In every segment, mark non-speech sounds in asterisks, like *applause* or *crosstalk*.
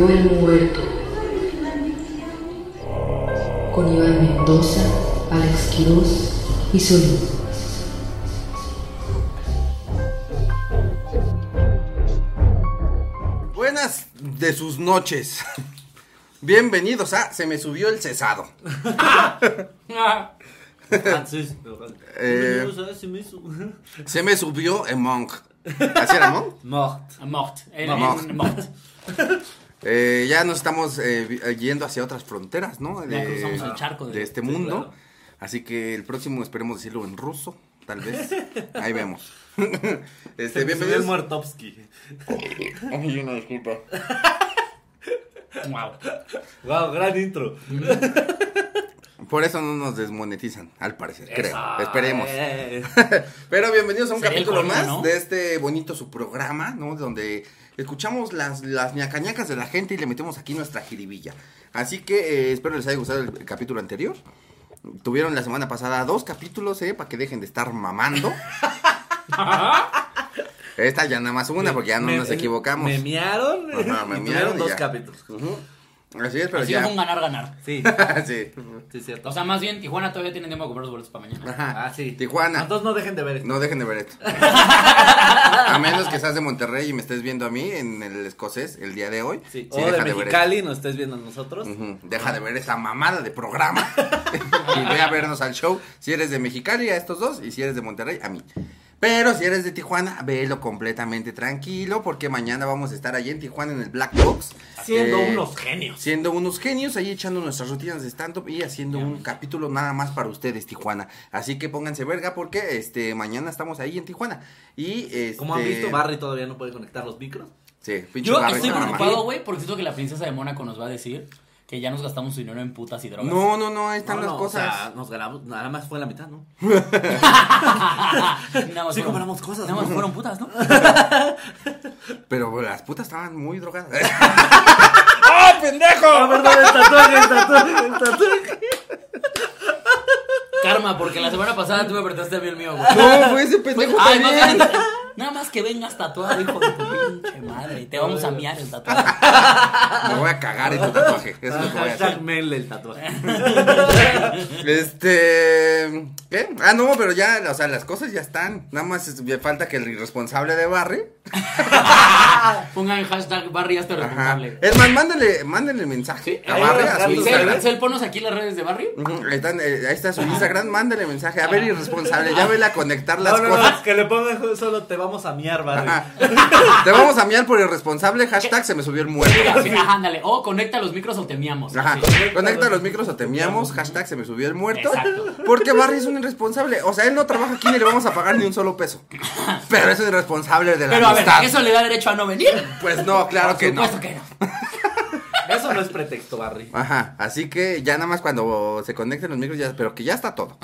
subió el muerto. Con Iván Mendoza, Alex Quiroz y Solín. Buenas de sus noches. *laughs* Bienvenidos a Se me subió el cesado. Francés. *laughs* Eh, Bienvenidos a Se me su- se me subió el monk. ¿Así era, monk? Mort. Mort. El- Mort. el Mort. Eh, ya nos estamos eh, eh, yendo hacia otras fronteras, ¿no? Ya cruzamos el charco de- de este sí, mundo. claro. Así que el próximo esperemos decirlo en ruso, tal vez. *laughs* Ahí vemos. este, bienvenidos. Muertovsky. *laughs* Ay, una disculpa. Wow. Wow, gran intro. *laughs* Por eso no nos desmonetizan, al parecer, creo. Esperemos. Pero bienvenidos a un Sería capítulo más ¿no? de este bonito su programa, ¿no? Donde escuchamos las, las ñacañacas de la gente y le metemos aquí nuestra jiribilla. Así que eh, espero les haya gustado el capítulo anterior. Tuvieron la semana pasada dos capítulos, ¿eh? Para que dejen de estar mamando. *laughs* Esta ya nada más una, porque ya no Me- nos equivocamos. Me miaron. Ajá, me miaron dos ya. capítulos. Así es, pero Así ya. fue un ganar-ganar. Sí, *laughs* sí. sí, cierto. O sea, más bien, Tijuana todavía tiene tiempo de comprar los boletos para mañana. Ajá. Ah, sí. Tijuana. Entonces no dejen de ver esto. No dejen de ver esto. *laughs* A menos que seas de Monterrey y me estés viendo a mí en el escocés el día de hoy. Sí. Sí, o deja de ver Mexicali, nos estés viendo a nosotros. Ujú, Deja de ver esta mamada de programa. *laughs* y ve a vernos al show. Si eres de Mexicali, a estos dos. Y si eres de Monterrey, a mí. Pero si eres de Tijuana, velo completamente tranquilo. Porque mañana vamos a estar allí en Tijuana en el Black Box. Siendo Eh, unos genios. Siendo unos genios, ahí echando nuestras rutinas de stand-up y haciendo un capítulo nada más para ustedes, Tijuana. Así que pónganse verga porque este mañana estamos ahí en Tijuana. Y este, Como han visto, Barry todavía no puede conectar los micros. Sí, pinche Yo Barry estoy preocupado, güey, porque siento que la princesa de Mónaco nos va a decir que ya nos gastamos su dinero en putas y drogas. No, no, no, ahí están No, las no, cosas. O sea, nos ganamos, nada más fue la mitad, ¿no? *laughs* nada más Sí fueron- compramos cosas, Nada más ¿no? fueron putas, ¿no? *laughs* Pero las putas estaban muy drogadas. *laughs* ¡Ah, pendejo! Ah, perdón, el tatuaje, el tatuaje, el tatuaje. Karma, porque la semana pasada tú me apretaste a mí el mío, güey. No, fue ese pendejo Ay, también. bien, nada más que vengas tatuado, hijo de tu pinche madre. Te vamos a miar el tatuaje. *laughs* Me voy a cagar en tu tatuaje. Eso es lo que voy a hacer. Hashtag Mel el tatuaje. Este. ¿Qué? Ah, no, pero ya, o sea, las cosas ya están. Nada más es- me falta que el irresponsable de Barry. *laughs* Pongan hashtag Barry hazte Ajá. responsable. Es más, mándenle, mándenle mensaje a ahí Barry, va, a su Instagram. Cel, ponos aquí las redes de Barry. Están, eh, ahí está su Instagram, mándale mensaje. A ver, irresponsable, ya vele a conectar las No, no, no, cosas. que le pongan solo te vamos a miar, Barry. Ajá. *laughs* Te vamos a miar por irresponsable, hashtag se me subió el muerto. Sí, ajá, ándale. O conecta los micros o te miamos. Ajá. Conecta los micros o te miamos, hashtag se me subió el muerto. Exacto. Porque Barry es un irresponsable. O sea, él no trabaja aquí ni le vamos a pagar ni un solo peso. Pero es irresponsable de la Pero a ver. ¿eso le da derecho a no venir? Pues no, claro Por que no. supuesto que no. *laughs* Eso no es pretexto, Barry. Ajá, así que ya nada más cuando se conecten los micros, ya, pero que ya está todo.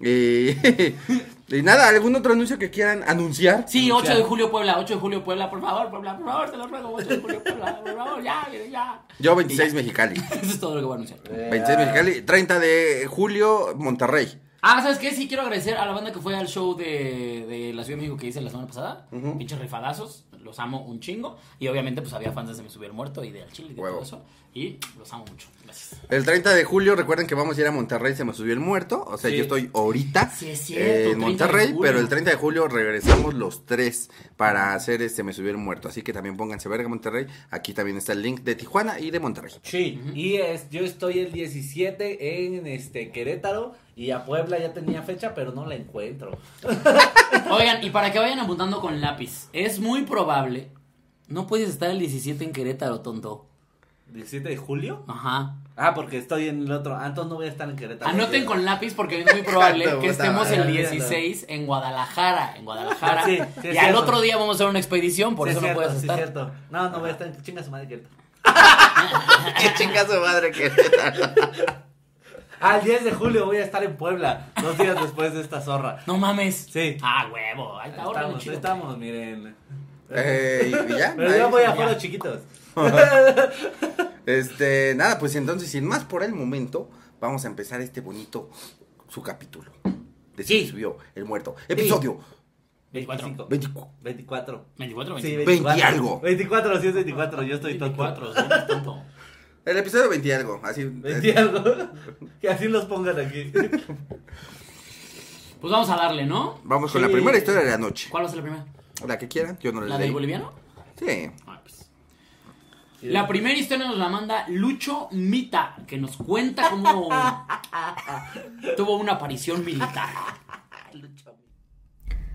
Y, *laughs* y nada, ¿algún otro anuncio que quieran anunciar? Sí, 8 de julio Puebla, 8 de julio Puebla, por favor, Puebla, por favor, te lo ruego, 8 de julio Puebla, por favor, ya, ya. Yo 26 Mexicali. *laughs* Eso es todo lo que voy a anunciar. 26 Mexicali, 30 de julio Monterrey. Ah, ¿sabes qué? Sí quiero agradecer a la banda que fue al show de, de la Ciudad de México que hice la semana pasada. Pinches rifadazos, los amo un chingo. Y obviamente pues había fans de Se Me Subió el Muerto y de Al Chile y de Huevo. todo eso. Y los amo mucho. Gracias. El 30 de julio, recuerden que vamos a ir a Monterrey, se me subió el muerto. O sea, Sí. yo estoy ahorita Sí, es cierto, eh, 30 en Monterrey, pero el 30 de julio regresamos los tres para hacer este Me subió el muerto. Así que también pónganse verga Monterrey. Aquí también está el link de Tijuana y de Monterrey. Sí, y es, yo estoy el 17 en este Querétaro y a Puebla ya tenía fecha, pero no la encuentro. *laughs* Oigan, y para que vayan apuntando con lápiz, es muy probable. No puedes estar el 17 en Querétaro, tonto. ¿17 de julio? Ajá. Ah, porque estoy en el otro. Ah, entonces no voy a estar en Querétaro. Anoten con lápiz porque es muy probable que estemos madre. el 16 en Guadalajara. En Guadalajara. Sí, sí, y al cierto. otro día vamos a hacer una expedición, por Sí, eso es no cierto, puedes estar. cierto. No, no voy a estar en chinga su madre Querétaro. ¡Qué *laughs* *laughs* chinga su madre que Ah, el 10 de julio voy a estar en Puebla, dos días después de esta zorra. No mames. Sí. Ah, huevo. Ahí está, Estamos, ahí chido. estamos, miren. Eh, y, ya. Pero yo voy a foros chiquitos. *laughs* Este, nada, pues entonces, sin más por el momento, vamos a empezar este bonito su capítulo. De Sí. Subió el muerto. Episodio 24. 25. 24. 24. 24, Sí, 25. 20 24. algo. 24, sí es 24, yo estoy tonto. 24, sí, eres tonto. El episodio 20 y algo, así. 20 algo. *laughs* Que así los pongan aquí. *laughs* Pues vamos a darle, ¿no? Vamos con Sí. la primera historia de la noche. ¿Cuál va a ser la primera? La que quieran, yo no la ¿La leí. del boliviano? Sí. Ah, pues. La primera historia nos la manda Lucho Mita, que nos cuenta cómo *laughs* tuvo una aparición militar.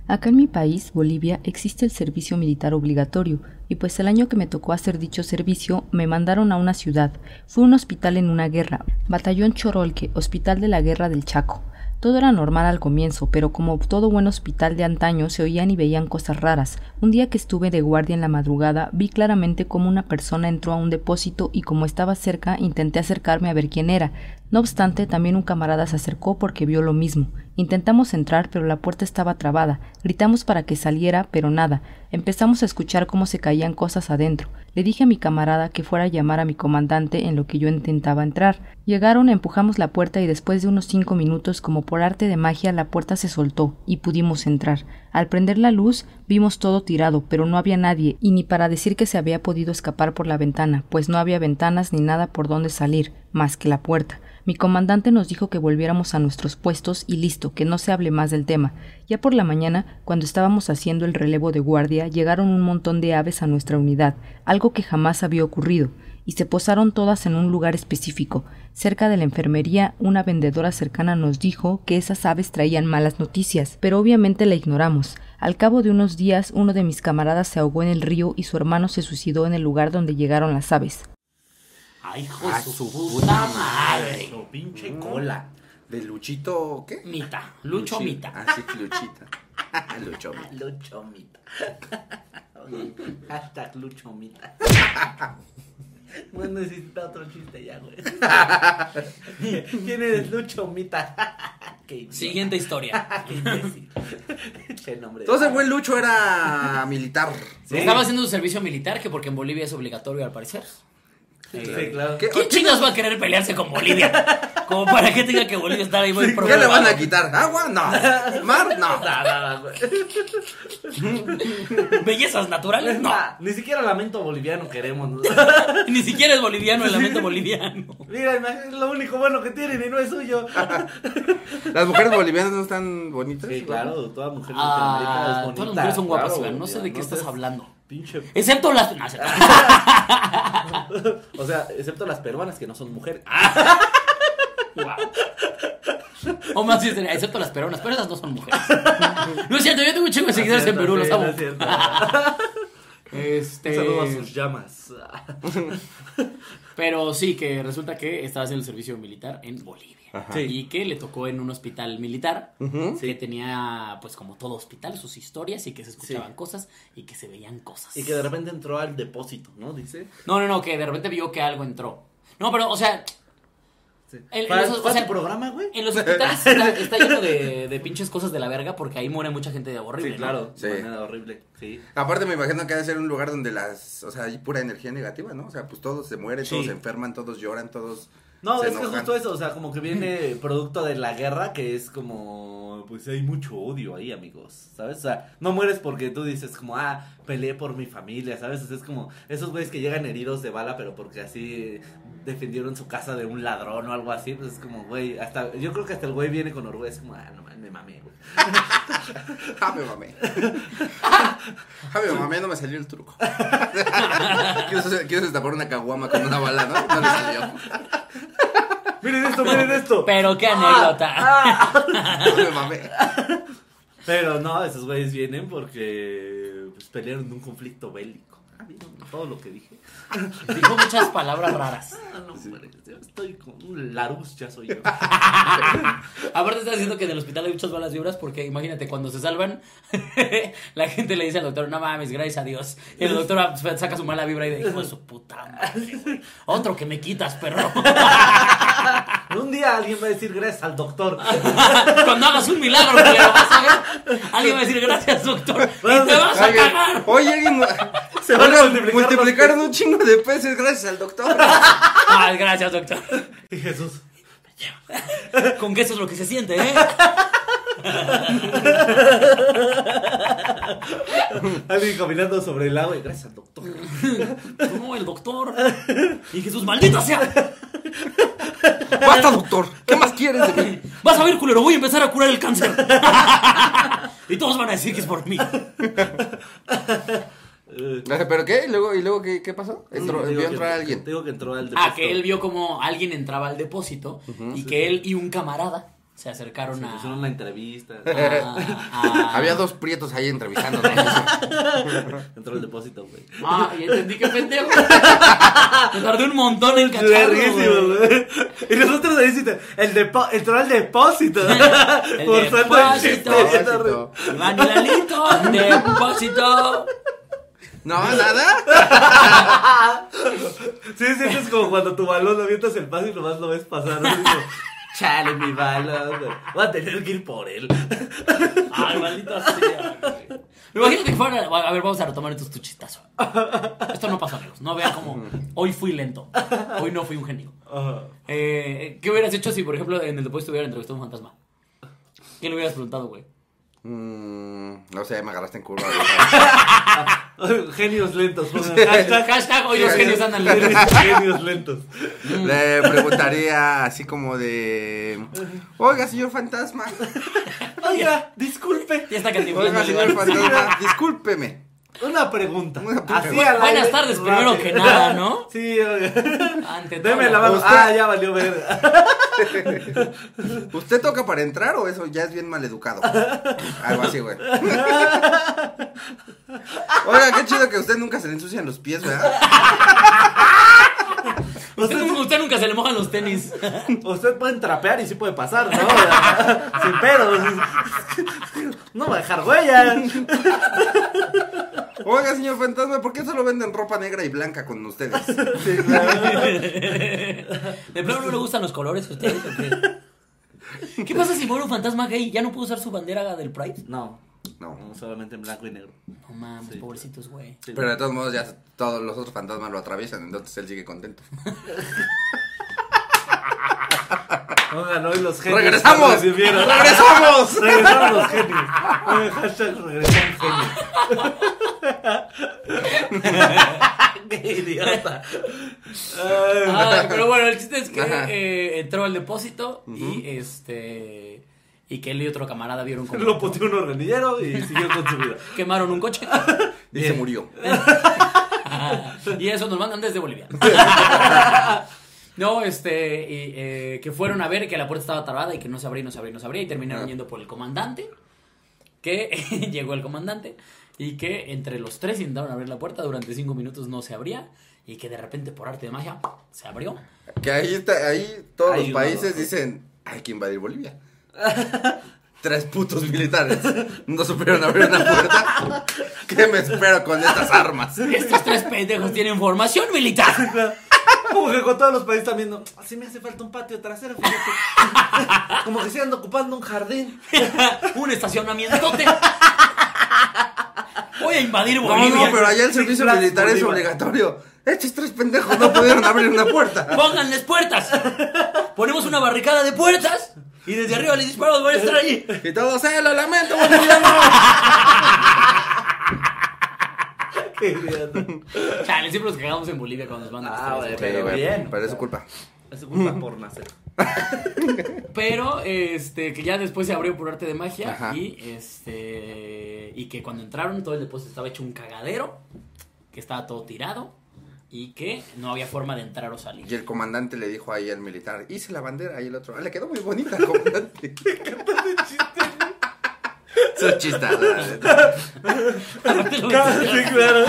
Acá en mi país, Bolivia, existe el servicio militar obligatorio, y pues el año que me tocó hacer dicho servicio me mandaron a una ciudad. Fue un hospital en una guerra, Batallón Chorolque, Hospital de la Guerra del Chaco. Todo era normal al comienzo, pero como todo buen hospital de antaño se oían y veían cosas raras. Un día que estuve de guardia en la madrugada, vi claramente cómo una persona entró a un depósito y como estaba cerca, intenté acercarme a ver quién era. No obstante, también un camarada se acercó porque vio lo mismo. Intentamos entrar, pero la puerta estaba trabada. Gritamos para que saliera, pero nada. Empezamos a escuchar cómo se caían cosas adentro. Le dije a mi camarada que fuera a llamar a mi comandante en lo que yo intentaba entrar. Llegaron, empujamos la puerta y después de unos cinco minutos, como por arte de magia, la puerta se soltó y pudimos entrar. Al prender la luz, vimos todo tirado, pero no había nadie, y ni para decir que se había podido escapar por la ventana, pues no había ventanas ni nada por donde salir, más que la puerta. Mi comandante nos dijo que volviéramos a nuestros puestos y listo, que no se hable más del tema. Ya por la mañana, cuando estábamos haciendo el relevo de guardia, llegaron un montón de aves a nuestra unidad, algo que jamás había ocurrido, y se posaron todas en un lugar específico. Cerca de la enfermería, una vendedora cercana nos dijo que esas aves traían malas noticias, pero obviamente la ignoramos. Al cabo de unos días, uno de mis camaradas se ahogó en el río y su hermano se suicidó en el lugar donde llegaron las aves. Ay, hijo A de su puta puta madre. Su pinche cola. ¿De Luchito qué? Mita, Lucho Mita. Ah, sí, Luchita. *laughs* Lucho Mita. Luchomita. *laughs* Hashtag Luchomita. *laughs* No necesita otro chiste ya, güey. ¿Quién eres Luchomita? Qué idiota. Siguiente historia. Qué nombre. Entonces el buen Lucho era militar. Sí. Estaba haciendo su servicio militar, que porque en Bolivia es obligatorio al parecer. Sí, claro. ¿Qué, ¿Quién chingos va a querer pelearse con Bolivia? Como para que tenga que Bolivia estar ahí muy ¿Qué le van a quitar? ¿Agua? No. ¿Mar? No. *laughs* Nada. ¿Bellezas naturales? No. Ni siquiera lamento boliviano queremos. ¿no? *laughs* Ni siquiera es boliviano el lamento boliviano. Mira, es lo único bueno que tienen y no es suyo. *laughs* ¿Las mujeres bolivianas no están bonitas? Sí, claro, toda mujer Ah, latinoamericana es bonita. todas las mujeres son guapas, claro, no sé de qué no estás hablando. Pinche. Excepto las... no, *laughs* O sea, excepto las peruanas que no son mujeres. O más bien excepto las peruanas, pero esas no son mujeres. No es cierto, yo tengo un chingo de seguidores en Perú, los sí, amo. no es cierto. Este... Un saludo a sus llamas. *laughs* Pero sí, que resulta que estaba haciendo el servicio militar en Bolivia. Y que le tocó en un hospital militar que tenía, pues como todo hospital, sus historias y que se escuchaban Sí. cosas y que se veían cosas. Y que de repente entró al depósito, ¿no? Dice. No, no, no, que de repente vio que algo entró. No, pero, o sea, Sí. El- ¿Para, en esos- para o sea, tu programa, güey? en los hospitales está, *laughs* está lleno de, de pinches cosas de la verga porque ahí muere mucha gente de horrible. Sí, ¿no? claro. Sí. De manera horrible. Sí. Aparte me imagino que ha de ser un lugar donde las, o sea, hay pura energía negativa, ¿no? O sea, pues todos se mueren, Sí. todos se enferman, todos lloran, todos No, es que enojan. justo eso, o sea, como que viene producto de la guerra, que es como, pues hay mucho odio ahí, amigos, ¿sabes? O sea, no mueres porque tú dices como, ah, peleé por mi familia, ¿sabes? O sea, es como esos güeyes que llegan heridos de bala, pero porque así defendieron su casa de un ladrón o algo así, pues es como, güey, hasta, yo creo que hasta el güey viene con orgullo, es como, ah, no mames, me mamé, *laughs* ¡Ja, me mamé! *laughs* ¡Ja, me mamé! No me salió el truco. *laughs* quiero, quiero destapar una caguama con una bala, ¿no? No le salió. Miren esto, miren esto. Pero qué anécdota. ¡Ja, me mamé! Pero no, esos güeyes vienen porque pues, pelearon en un conflicto bélico. ¿Vieron todo lo que dije? *laughs* Dijo muchas palabras raras. Ah, no, hombre, yo estoy con un Larus, ya soy yo. *laughs* Aparte está diciendo que en el hospital hay muchas malas vibras porque imagínate, cuando se salvan, *laughs* la gente le dice al doctor, no mames, gracias a Dios. Y el doctor ah, saca su mala vibra y hijo de su puta madre. Otro que me quitas, perro. Un día alguien va a decir gracias al doctor. Cuando hagas un milagro, culero, vas a ver. Alguien va a decir gracias, doctor. Y te vas a cagar. oye, alguien... Se van a multiplicar multiplicaron un chingo de peces gracias al doctor. *laughs* Ay, gracias, doctor. Y Jesús. Con que eso es lo que se siente, ¿eh? Alguien caminando sobre el agua y gracias al doctor. *laughs* No, el doctor. Y Jesús, maldita sea. Basta, doctor. ¿Qué más quieres de mí? Vas a ver, culero, voy a empezar a curar el cáncer. *laughs* Y todos van a decir que es por mí. Eh, ¿Pero qué? ¿Y luego, y luego qué, qué pasó? Entró, Digo vio que- entrar a alguien. Digo que entró al Ah, depósito. que él vio como alguien entraba al depósito y que él y un camarada se acercaron a. Hicieron una entrevista. a- *laughs* a- Había dos prietos ahí entrevistándonos. *laughs* Entró al depósito, güey. Ah, y entendí que pendejo. *laughs* Me tardé un montón en güey. güey. Y nosotros ahí dicen, el depo entró al depósito. El Por depósito. Depósito. Lalito, depósito. No, *laughs* nada. Sí, sientes como cuando tu balón lo avientas el paso y nomás lo ves pasar. Chale, mi balón. Voy a tener que ir por él. Ay, maldita sea. güey. Imagínate que fuera. A ver, vamos a retomar entonces tu chistazo. Esto no pasó, amigos. No vean como. Hoy fui lento. Hoy no fui un genio. Ajá. Eh, ¿Qué hubieras hecho si, por ejemplo, en el depósito hubieran entrevistado a un fantasma? ¿Qué le hubieras preguntado, güey? Mm, no sé, me agarraste en curva. *laughs* Genios lentos. pongan Hashtag, Hashtag hoy los genios andan *laughs* lentos. genios lentos. Le preguntaría así como de... Oiga, señor fantasma. Oiga, disculpe. Ya está Oiga, señor fantasma. Discúlpeme. Una pregunta. Una pregunta. Buenas aire, tardes, primero que nada, ¿no? *laughs* Sí, oiga. Ante todo. Deme la mano. Ah, ya valió verga. ¿Usted toca para entrar o eso ya es bien maleducado? Algo así, güey. Oiga, qué chido que a usted nunca se le ensucian los pies, ¿verdad? *laughs* Usted, nunca- usted nunca se le mojan los tenis. *laughs* Usted puede trapear y sí puede pasar, ¿no? *laughs* Sin pedos. No va a dejar huellas. Oiga, señor fantasma, ¿por qué solo venden ropa negra y blanca con ustedes? Sí, claro. ¿De plano no le gustan los colores a ustedes o qué? ¿Qué pasa si muere un fantasma gay? ¿Ya no puede usar su bandera del Pride? No, No. no, solamente en blanco y negro. No mames, Sí. pobrecitos, güey. Sí. Pero de todos modos ya todos los otros fantasmas lo atraviesan, entonces él sigue contento. *laughs* Oigan, hoy los genios. ¡Regresamos! ¡Regresamos! *laughs* Regresamos los genios. Hashtag regresamos genios. *laughs* Qué idiota. Ay. Pero bueno, el chiste es que eh, entró al depósito y este. Y que él y otro camarada vieron como. Lo puteó un organillero y *laughs* siguió con su vida. Quemaron un coche. *laughs* Y se murió. *laughs* y eso nos mandan desde Bolivia. No, este, y, eh, que fueron a ver que la puerta estaba trabada y que no se abría, no se abría, no se abría y terminaron Ah. yendo por el comandante, que llegó el comandante y que entre los tres intentaron abrir la puerta, durante cinco minutos no se abría y que de repente por arte de magia se abrió. Que ahí está, ahí todos los países dicen, hay que invadir Bolivia. *laughs* Tres putos militares no supieron abrir una puerta. ¿Qué me espero con estas armas? Estos tres pendejos tienen formación militar. Como que con todos los países también, no, así me hace falta un patio trasero, fíjate. Como que se anda ocupando un jardín. *laughs* un estacionamientote. Voy a invadir No, Bolivia. no, pero allá el servicio militar es obligatorio. Estos tres pendejos no pudieron abrir una puerta. Pónganles puertas. Ponemos una barricada de puertas y desde arriba les disparamos. Voy a estar allí. Y todos, eh, lo lamento, boliviano. *laughs* Qué idiota. Chale, siempre nos cagamos en Bolivia cuando nos mandan Ah, güey. Pero güey, bien. Pero es su culpa. Es su culpa por nacer. *laughs* Pero, este, que ya después se abrió por arte de magia Ajá. y, este, y que cuando entraron todo el depósito estaba hecho un cagadero, que estaba todo tirado y que no había forma de entrar o salir. Y el comandante le dijo ahí al militar, hice la bandera. Y el otro, ah, le quedó muy bonita, comandante. *laughs* Son la lo Sí, claro.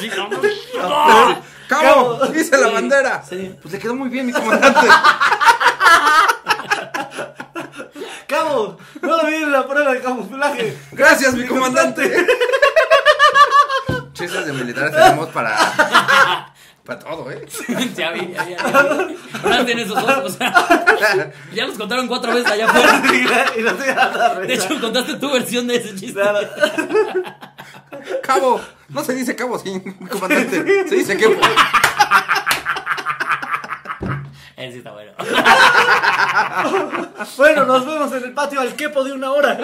Sí, no, no. ¡Ah! ¡Cabo! ¡Hice la Sí, bandera! sí. Pues le quedó muy bien, mi comandante. *laughs* Cabo, no lo vi en la prueba de camuflaje. ¡Gracias, mi comandante! *laughs* Chistes de militares tenemos para. Para todo, ¿eh? *laughs* Ya vi, ya vi, ya vi. Ahora tienen esos ojos, o sea, *laughs* ya los contaron cuatro veces allá afuera. *laughs* y no te iban a De hecho, contaste tu versión de ese chiste. Claro. Cabo. No se dice cabo, sí, comandante. Se dice que. Ese sí está bueno. Bueno, nos vemos en el patio al quepo de una hora.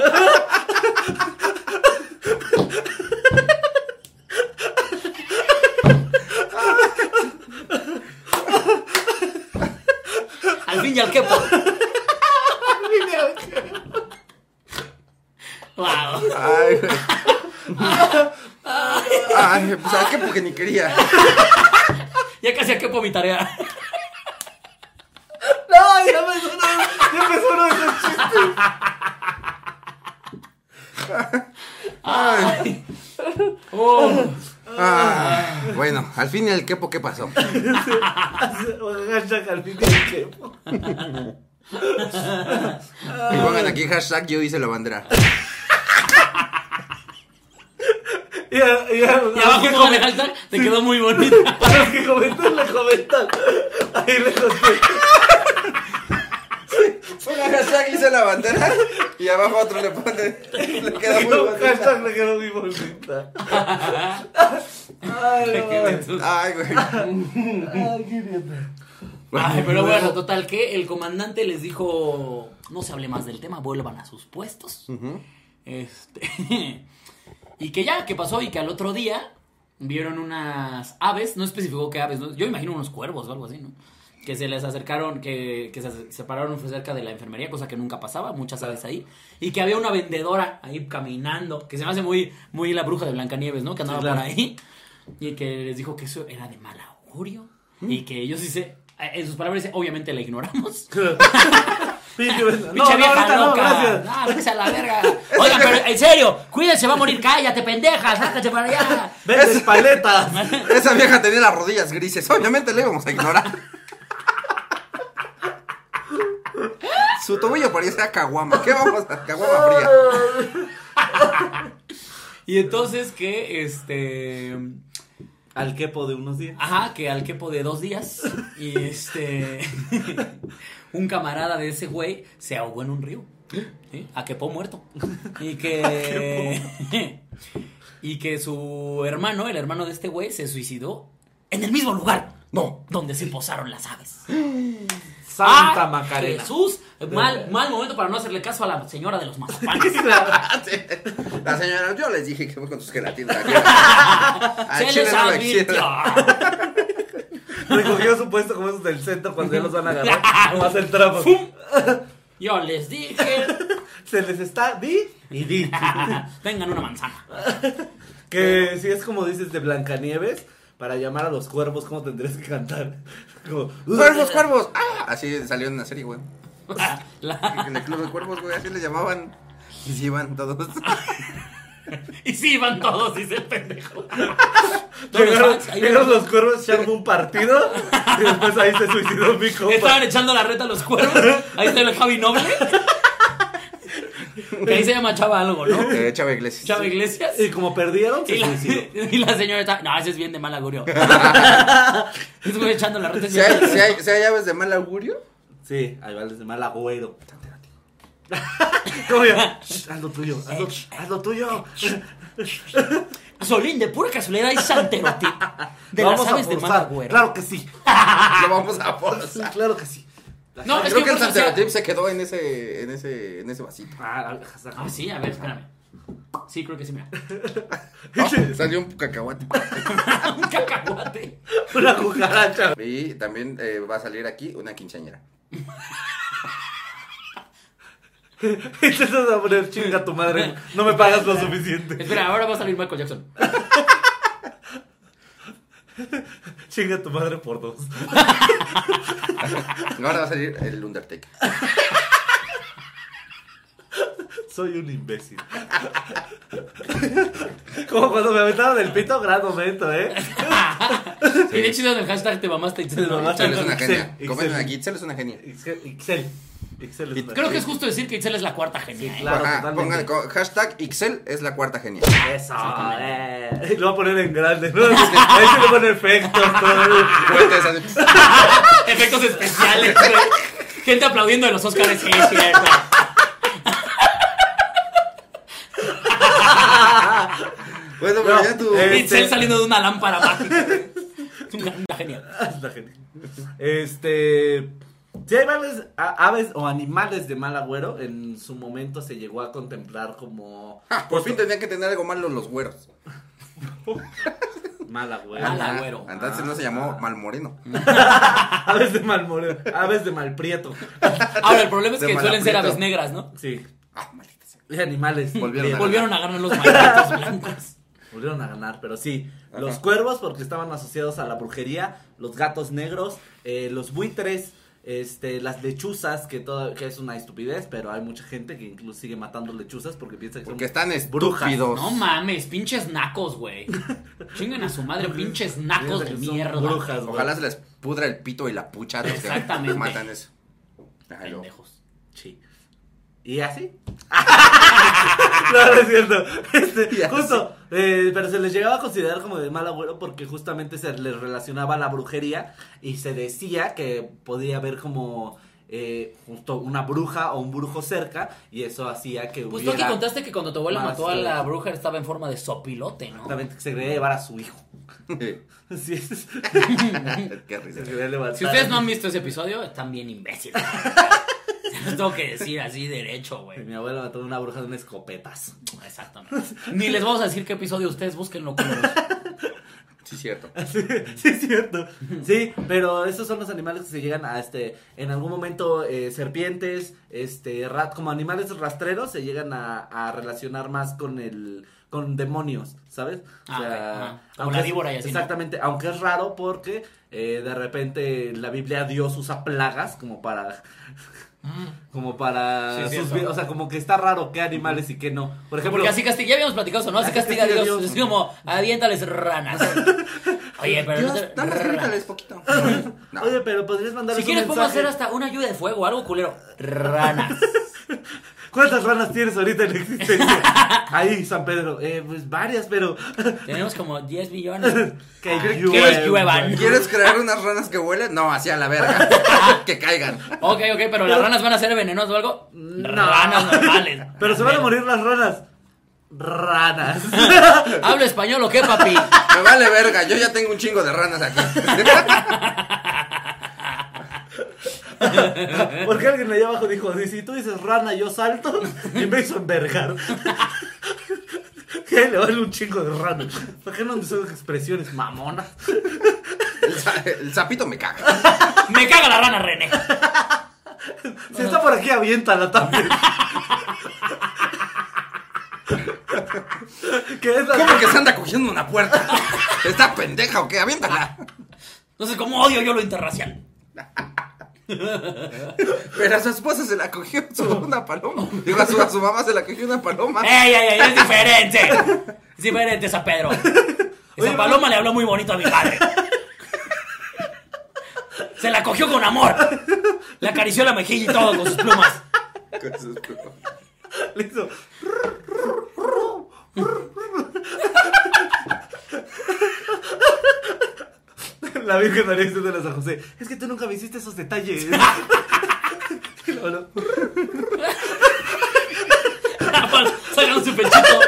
Ninja el Kepo. wow. Ay, Ay, pues al Kepo que ni quería. ya casi al Kepo mi tarea. no, ya me sonó, ya me sonó esos chistes. Al fin y al quepo, ¿qué pasó? *laughs* Hashtag al fin del tiempo. Y pongan aquí hashtag yo hice la bandera. Y, a- y a- Y a abajo los que pongan el hashtag, te quedó muy bonita. a los que comentan, le comentan. Ahí le contesto. Pongan hashtag hice la bandera y abajo otro le pone. Le queda muy bonita. Hashtag le quedó muy bonita. Ay, *laughs* no. Ay, güey. Ay, qué idiota. Ay, pero bueno, total que el comandante les dijo, no se hable más del tema, vuelvan a sus puestos. Este, *laughs* y que ya, que pasó y que al otro día vieron unas aves, no especificó qué aves, ¿no? yo imagino unos cuervos o algo así, ¿no? Que se les acercaron, que, que se separaron cerca de la enfermería, cosa que nunca pasaba, muchas aves ahí. Y que había una vendedora ahí caminando, que se me hace muy, muy la bruja de Blancanieves, ¿no? Que andaba claro. por ahí. Y que les dijo que eso era de mal augurio. Y que ellos dice, en sus palabras dice, obviamente la ignoramos. *laughs* *laughs* Pinche No, no, vieja no, loca. gracias. No, váyase a la verga. Oigan, pero en serio, cuídense, va a morir, cállate, pendeja, sácate para allá. Vendes paletas. *laughs* Esa vieja tenía las rodillas grises. Obviamente le íbamos a ignorar. Su tobillo parecía caguama. ¿Qué vamos a caguama fría? Y entonces que, este... Al quepo de unos días. Ajá, que al quepo de dos días. Y este... *laughs* un camarada de ese güey se ahogó en un río. ¿sí? A quepo muerto. Y *laughs* que... *laughs* y que su hermano, el hermano de este güey, se suicidó en el mismo lugar. No. Donde se posaron las aves. Santa Ah, Macarena. Jesús, mal, mal momento para no hacerle caso a la señora de los *laughs* mazapanes. La señora, yo les dije que fue con tus gelatinas. *laughs* Al Se chile les no advirtió. Recogió su puesto como esos del centro cuando ya los van a agarrar. *laughs* Nomás el trapo. Yo les dije, Se les está di y di. vengan una manzana. Que si es como dices de Blancanieves, para llamar a los cuervos, ¿cómo tendrías que cantar? *laughs* Como, ¡Cuervos, cuervos! ¡Ah! Así salió en una serie, güey. La- *laughs* En el club de cuervos, güey, así le llamaban. Y se iban todos. *laughs* y sí, van todos, dice el pendejo. Todos los Llegaron, los cuervos, echaron un partido y después ahí se suicidó mi compa. Estaban echando la reta a los cuervos. Ahí está el Javi Noble. *laughs* Que ahí se llama Chava algo, ¿no? Eh, Chava Iglesias. Chava Iglesias. Y como perdieron, se Y la, suicidó. *laughs* y la señora está. No, ese es bien de mal augurio. *laughs* Estuve echando la reta. Si hay, si, hay, si hay aves de mal augurio, Sí, ahí va desde mal agüero. ¿Cómo ya? Haz lo tuyo, haz lo, haz lo tuyo. Solín, de pura casualidad, es Santerote. De Vamos las a aves de mal agüero. Claro que sí. lo vamos a forzar. claro que sí. No, es Creo que, que el o sea- se quedó en ese, en ese, en ese vasito. Ah, Ah, sí, a ver, espérame. Sí, creo que sí, mira. *laughs* Oh, salió un cacahuate. *laughs* Un cacahuate. Una cucaracha. Y también eh, va a salir aquí una quinceañera. *laughs* Vas a poner chinga a tu madre. No me pagas lo suficiente. Espera, ahora va a salir Michael Jackson. *laughs* Chinga a tu madre por dos. *laughs* Ahora va a salir el Undertaker. *laughs* Soy un imbécil. Como cuando me aventaron el pito, gran momento, ¿eh? Y de hecho, en el hashtag te mamaste. Te mamaste. Es una Excel, genia. Excel. Comenten aquí, Itzel es una genia. Excel. Excel. Excel es Creo que es justo decir que Itzel es la cuarta genia. ¿eh? claro. Ajá, pongan co- hashtag Ixel es la cuarta genia. Eso, eh. *laughs* Lo voy a poner en grande, ¿no? *laughs* Ahí se le pone efectos. todo. *laughs* Efectos especiales, güey. Gente aplaudiendo de los Oscars, sí, es cierto. Bueno, pero No, ya Itzel Este- saliendo de una lámpara mágica. Es una una genia. La gente. Este. Si hay aves, a- aves o animales de mal agüero, en su momento se llegó a contemplar como. Ah, por fin tenían que tener algo malo los güeros. *laughs* Mal agüero. Mal agüero. Entonces no se llamó mal moreno. *laughs* Aves de mal moreno. Aves de mal prieto. Ahora, el problema es que suelen ser aves negras, ¿no? Sí. Ah, maldita sea. Y animales. Volvieron a Volvieron a ganar los malditos blancos. Volvieron a ganar, pero sí. Los cuervos porque estaban asociados a la brujería, los gatos negros, eh, los buitres, este, las lechuzas, que todo, que es una estupidez, pero hay mucha gente que incluso sigue matando lechuzas porque piensa que Porque son están brujas. estúpidos. No mames, pinches nacos, güey. *laughs* Chinguen a su madre, pinches nacos de mierda. brujas, güey. Ojalá se les pudra el pito y la pucha a los que Exactamente. matan eso. No. Pendejos. Sí. ¿Y así? *laughs* no, no es cierto. Este, *laughs* justo, eh, pero se les llegaba a considerar como de mal agüero porque justamente se les relacionaba a la brujería y se decía que podía haber como eh, justo una bruja o un brujo cerca y eso hacía que Pues tú hubiera... aquí contaste que cuando tu abuela mató a la bruja estaba en forma de sopilote, ¿no? Exactamente, que se quería llevar a su hijo. Sí, *laughs* es- *laughs* Qué risa. se quería levantar. Si ustedes no han visto ese episodio, están bien imbéciles. *laughs* Tengo que decir así derecho, güey. Mi abuela mató a una bruja de un escopetas. Exactamente. Ni les vamos a decir qué episodio ustedes búsquenlo culeros. Sí, cierto. Sí, sí, es cierto. Sí, pero esos son los animales que se llegan a este. En algún momento, eh, serpientes, este, rat, como animales rastreros, se llegan a, a relacionar más con el. con demonios, ¿sabes? Ah, ok, ajá. Como aunque la víbora y así, ¿no? Exactamente, aunque es raro porque eh, de repente la Biblia Dios usa plagas como para. Como para. Sí, sus o sea, como que está raro qué animales y qué no. Por ejemplo. Porque así castiga, ya habíamos platicado eso, ¿no? Así Así castiga a Dios. Dios. Es como, aviéntales ranas. *laughs* Oye, pero no Dios, te- poquito. *laughs* No. Oye, pero podrías mandar Si quieres podemos hacer hasta una lluvia de fuego, algo culero. Ranas. *laughs* ¿Cuántas ranas tienes ahorita en existencia? *laughs* Ahí, San Pedro. Eh, pues varias, pero. *laughs* Tenemos como 10 millones. que Ah, lluevan. que lluevan. ¿Quieres crear unas *laughs* ranas que huelen? No, hacia la verga. que caigan. Ok, ok, pero las ranas van a ser venenosas o algo. No. Ranas normales. Pero se van a morir las ranas. Ranas. ¿Habla español o qué, papi? Me vale verga, yo ya tengo un chingo de ranas aquí. *laughs* Porque alguien allá abajo dijo: Si tú dices rana, yo salto. *laughs* Y me hizo envergar. *laughs* Que le vale un chingo de ranas. ¿Por qué no usas expresiones mamonas? El, sa- el sapito me caga. Me caga la rana, René. Si está por aquí, aviéntala también. ¿Qué es la- ¿Cómo que se anda cogiendo una puerta? ¿Está pendeja o qué? Aviéntala. Entonces, ¿cómo odio yo lo interracial? *laughs* Pero a su esposa se la cogió su, una paloma. Digo, a su, a su mamá se la cogió una paloma. ¡Ey, ey, ey! Es diferente. Es diferente, San Pedro. Esa Oye, paloma le habló muy bonito a mi padre. Se la cogió con amor. Le acarició la mejilla y todo con sus plumas. Con sus plumas. Le hizo- *laughs* La Virgen María diciéndoles a José, es que tú nunca me hiciste esos detalles. *laughs* Y luego, no. Sacan su pechito.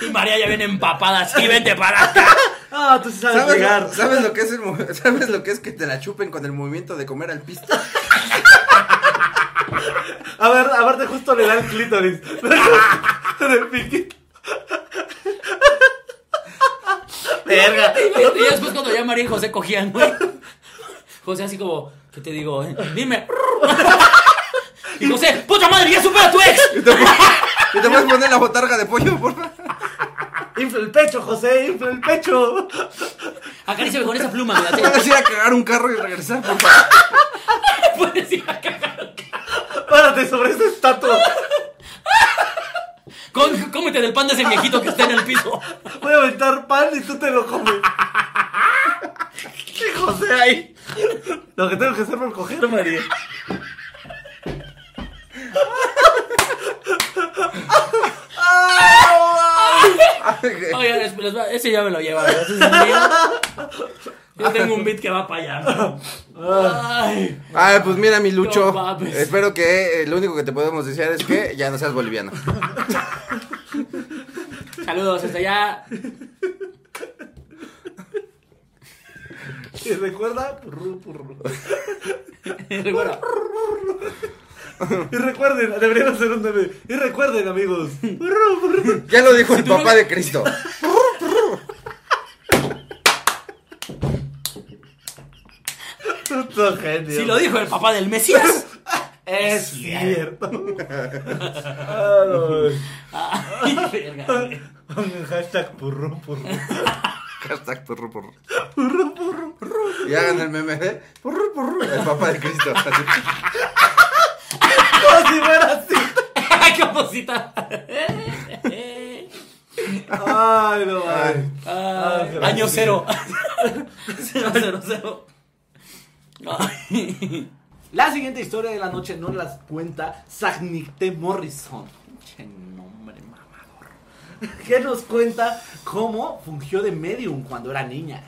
Y María ya viene empapada así, vente para acá. Ah, tú sí sabes ¿Sabes, llegar. lo, ¿Sabes lo que es el mo- ¿Sabes lo que es que te la chupen con el movimiento de comer al pisto? A ver, aparte justo le da el clítoris. *laughs* Del piquito. Verga. *laughs* Y, después cuando ya María y José cogían, güey. *laughs* José así como, ¿qué te digo? eh? Dime. *laughs* Y José, puta madre, ya supera a tu ex. Y te, y te puedes poner la botarga de pollo, por favor. Infla el pecho, José, infla el pecho. Acaríciame con esa pluma, mira. Puedes ir a cagar un carro y regresar, por favor. Puedes ir a cagar. Párate sobre esa estatua. Con- Cómete del pan de ese viejito que está en el piso. Voy a aventar pan y tú te lo comes. Y José ahí. Lo que tengo que hacer por coger, María. Oigan, les- les va- ese ya me lo lleva. ¿verdad? Ese es mío. Yo tengo un beat que va para allá. Ay. Ay, pues mira, mi Lucho. No mames. espero que eh, lo único que te podemos desear es que ya no seas boliviano. Saludos, hasta allá. Y recuerda, purru, purru. *laughs* Recuerda. *laughs* Y recuerden, deberían hacer un meme. Y recuerden, amigos. *laughs* Ya lo dijo el papá de Cristo. Puto genio. Si lo dijo el papá del Mesías, Es *laughs* cierto. Ay, verga, hashtag purru, purru. Hashtag porro, porro. Porro, porro, porro. Y hagan el meme de porro, porro. El papá de Cristo. Así. Como si fuera así. *laughs* ¡Qué cosita! Ay, no, ay. Gracias. año cero. *laughs* cero, cero, cero. Ay. La siguiente historia de la noche nos las cuenta Sagnicte Morrison. *laughs* Que nos cuenta cómo fungió de medium cuando era niña.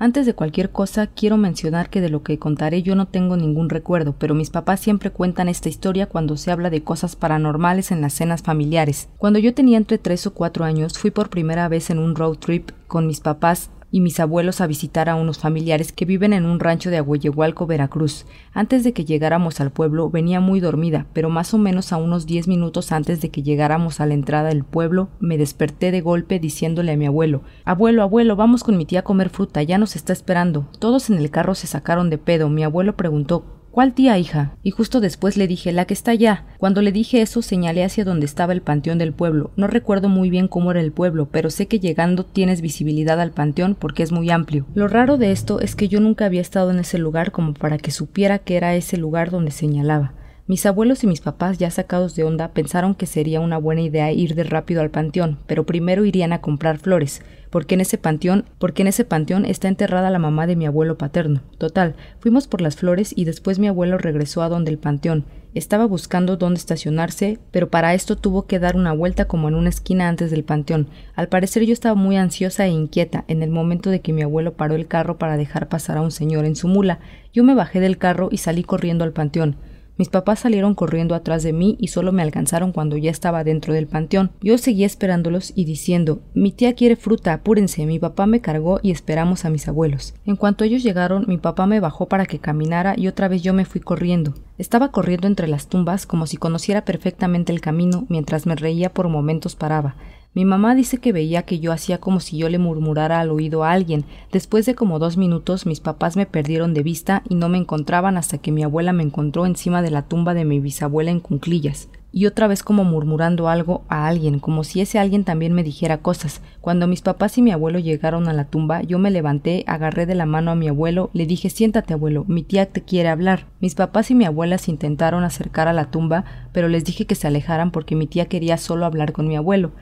Antes de cualquier cosa, quiero mencionar que de lo que contaré yo no tengo ningún recuerdo, pero mis papás siempre cuentan esta historia cuando se habla de cosas paranormales en las cenas familiares. Cuando yo tenía entre 3 o 4 años, fui por primera vez en un road trip con mis papás y mis abuelos a visitar a unos familiares que viven en un rancho de Agüeyehualco, Veracruz. Antes de que llegáramos al pueblo venía muy dormida, pero más o menos a unos 10 minutos antes de que llegáramos a la entrada del pueblo me desperté de golpe diciéndole a mi abuelo Abuelo, abuelo, vamos con mi tía a comer fruta, ya nos está esperando. Todos en el carro se sacaron de pedo. Mi abuelo preguntó ¿Cuál tía, hija? Y justo después le dije, la que está allá. Cuando le dije eso, señalé hacia donde estaba el panteón del pueblo. No recuerdo muy bien cómo era el pueblo, pero sé que llegando tienes visibilidad al panteón porque es muy amplio. Lo raro de esto es que yo nunca había estado en ese lugar como para que supiera que era ese lugar donde señalaba. Mis abuelos y mis papás, ya sacados de onda, pensaron que sería una buena idea ir de rápido al panteón, pero primero irían a comprar flores, porque en ese panteón, porque en ese panteón está enterrada la mamá de mi abuelo paterno. Total, fuimos por las flores y después mi abuelo regresó a donde el panteón. Estaba buscando dónde estacionarse, pero para esto tuvo que dar una vuelta como en una esquina antes del panteón. Al parecer yo estaba muy ansiosa e inquieta en el momento de que mi abuelo paró el carro para dejar pasar a un señor en su mula. Yo me bajé del carro y salí corriendo al panteón. Mis papás salieron corriendo atrás de mí y solo me alcanzaron cuando ya estaba dentro del panteón. Yo seguía esperándolos y diciendo Mi tía quiere fruta, apúrense. Mi papá me cargó y esperamos a mis abuelos. En cuanto ellos llegaron, mi papá me bajó para que caminara y otra vez yo me fui corriendo. Estaba corriendo entre las tumbas como si conociera perfectamente el camino, mientras me reía por momentos paraba. Mi mamá dice que veía que yo hacía como si yo le murmurara al oído a alguien. Después de como dos minutos mis papás me perdieron de vista y no me encontraban hasta que mi abuela me encontró encima de la tumba de mi bisabuela en cunclillas. Y otra vez como murmurando algo a alguien, como si ese alguien también me dijera cosas. Cuando mis papás y mi abuelo llegaron a la tumba, yo me levanté, agarré de la mano a mi abuelo, le dije siéntate abuelo, mi tía te quiere hablar. Mis papás y mi abuela se intentaron acercar a la tumba, pero les dije que se alejaran porque mi tía quería solo hablar con mi abuelo.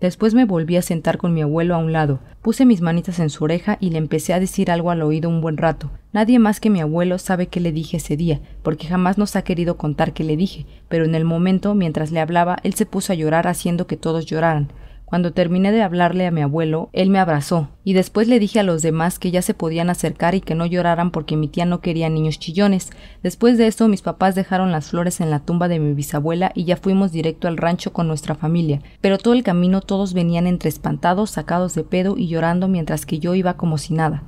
Después me volví a sentar con mi abuelo a un lado, puse mis manitas en su oreja y le empecé a decir algo al oído un buen rato. Nadie más que mi abuelo sabe qué le dije ese día, porque jamás nos ha querido contar qué le dije, pero en el momento, mientras le hablaba, él se puso a llorar haciendo que todos lloraran. Cuando terminé de hablarle a mi abuelo, él me abrazó, y después le dije a los demás que ya se podían acercar y que no lloraran porque mi tía no quería niños chillones. Después de eso, mis papás dejaron las flores en la tumba de mi bisabuela y ya fuimos directo al rancho con nuestra familia. Pero todo el camino todos venían entre espantados, sacados de pedo y llorando mientras que yo iba como si nada.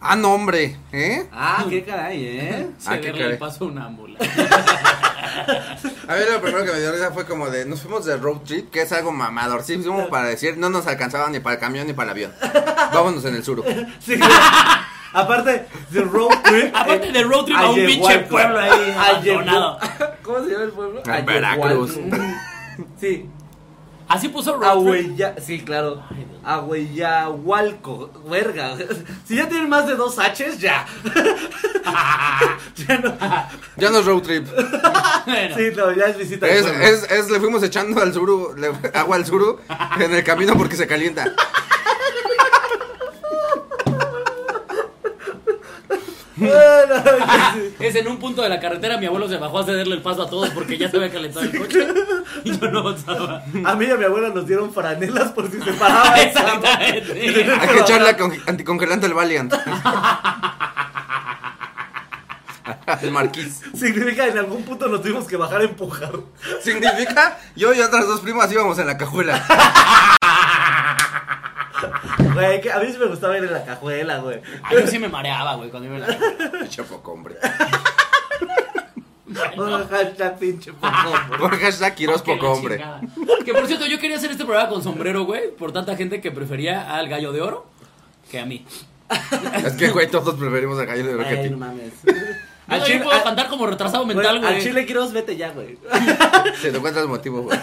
Ah, no, hombre, ¿eh? Ah, qué caray, ¿eh? Ah, qué Cederle caray. el paso a una ambulancia. *laughs* *laughs* A ver, lo primero que me dio risa fue como de, nos fuimos de road trip, que es algo mamador, sí, como para decir, no nos alcanzaba ni para el camión ni para el avión. Vámonos en el sur. *laughs* Sí. *laughs* Aparte de road trip. Aparte eh, de road trip a un pinche pueblo ahí abandonado. ¿Cómo se llama el pueblo? En Veracruz. Sí. Así puso road trip. Ahuella, sí, claro. Ahueyahualco, verga. Si ya tienen más de dos H's, ya. *laughs* ya no. Ya no es road trip. Bueno, Sí, no, ya es visita. Es, pueblo. es, es, le fuimos echando al suru, le- agua al suru en el camino porque se calienta. Bueno, sí. *laughs* es en un punto de la carretera mi abuelo se bajó a cederle el paso a todos porque ya se había calentado el coche *laughs* y yo no avanzaba. A mí y a mi abuela nos dieron franelas por si se paraba. *laughs* Exactamente. Hay que echarle con- anticongelante al Valiant. El marquís. Significa en algún punto nos tuvimos que bajar a empujar. Significa, yo y otras dos primas íbamos en la cajuela. Güey, que a mí sí me gustaba ir en la cajuela, güey. Ay, yo sí me mareaba, güey, cuando iba en la... Chapoco, hombre. Pongan hashtag pinche poco, güey. Por hashtag Quiroz Que la poco, hombre. chingada. Que por cierto, yo quería hacer este programa con sombrero, güey, por tanta gente que prefería al gallo de oro que a mí. Es que, güey, todos preferimos al gallo de oro que a ti. no mames. Al chile- puedo cantar como retrasado Güey, mental, güey. Al Chile Quiroz, vete ya, güey. Si te encuentras motivo, güey.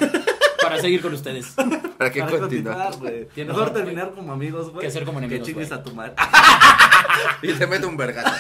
Para seguir con ustedes. *laughs* ¿Para qué Para continuar? güey. Mejor razón, terminar como amigos, güey. que ser como enemigos, Que chingues a tu madre. *laughs* *laughs* Y te mete un vergazo.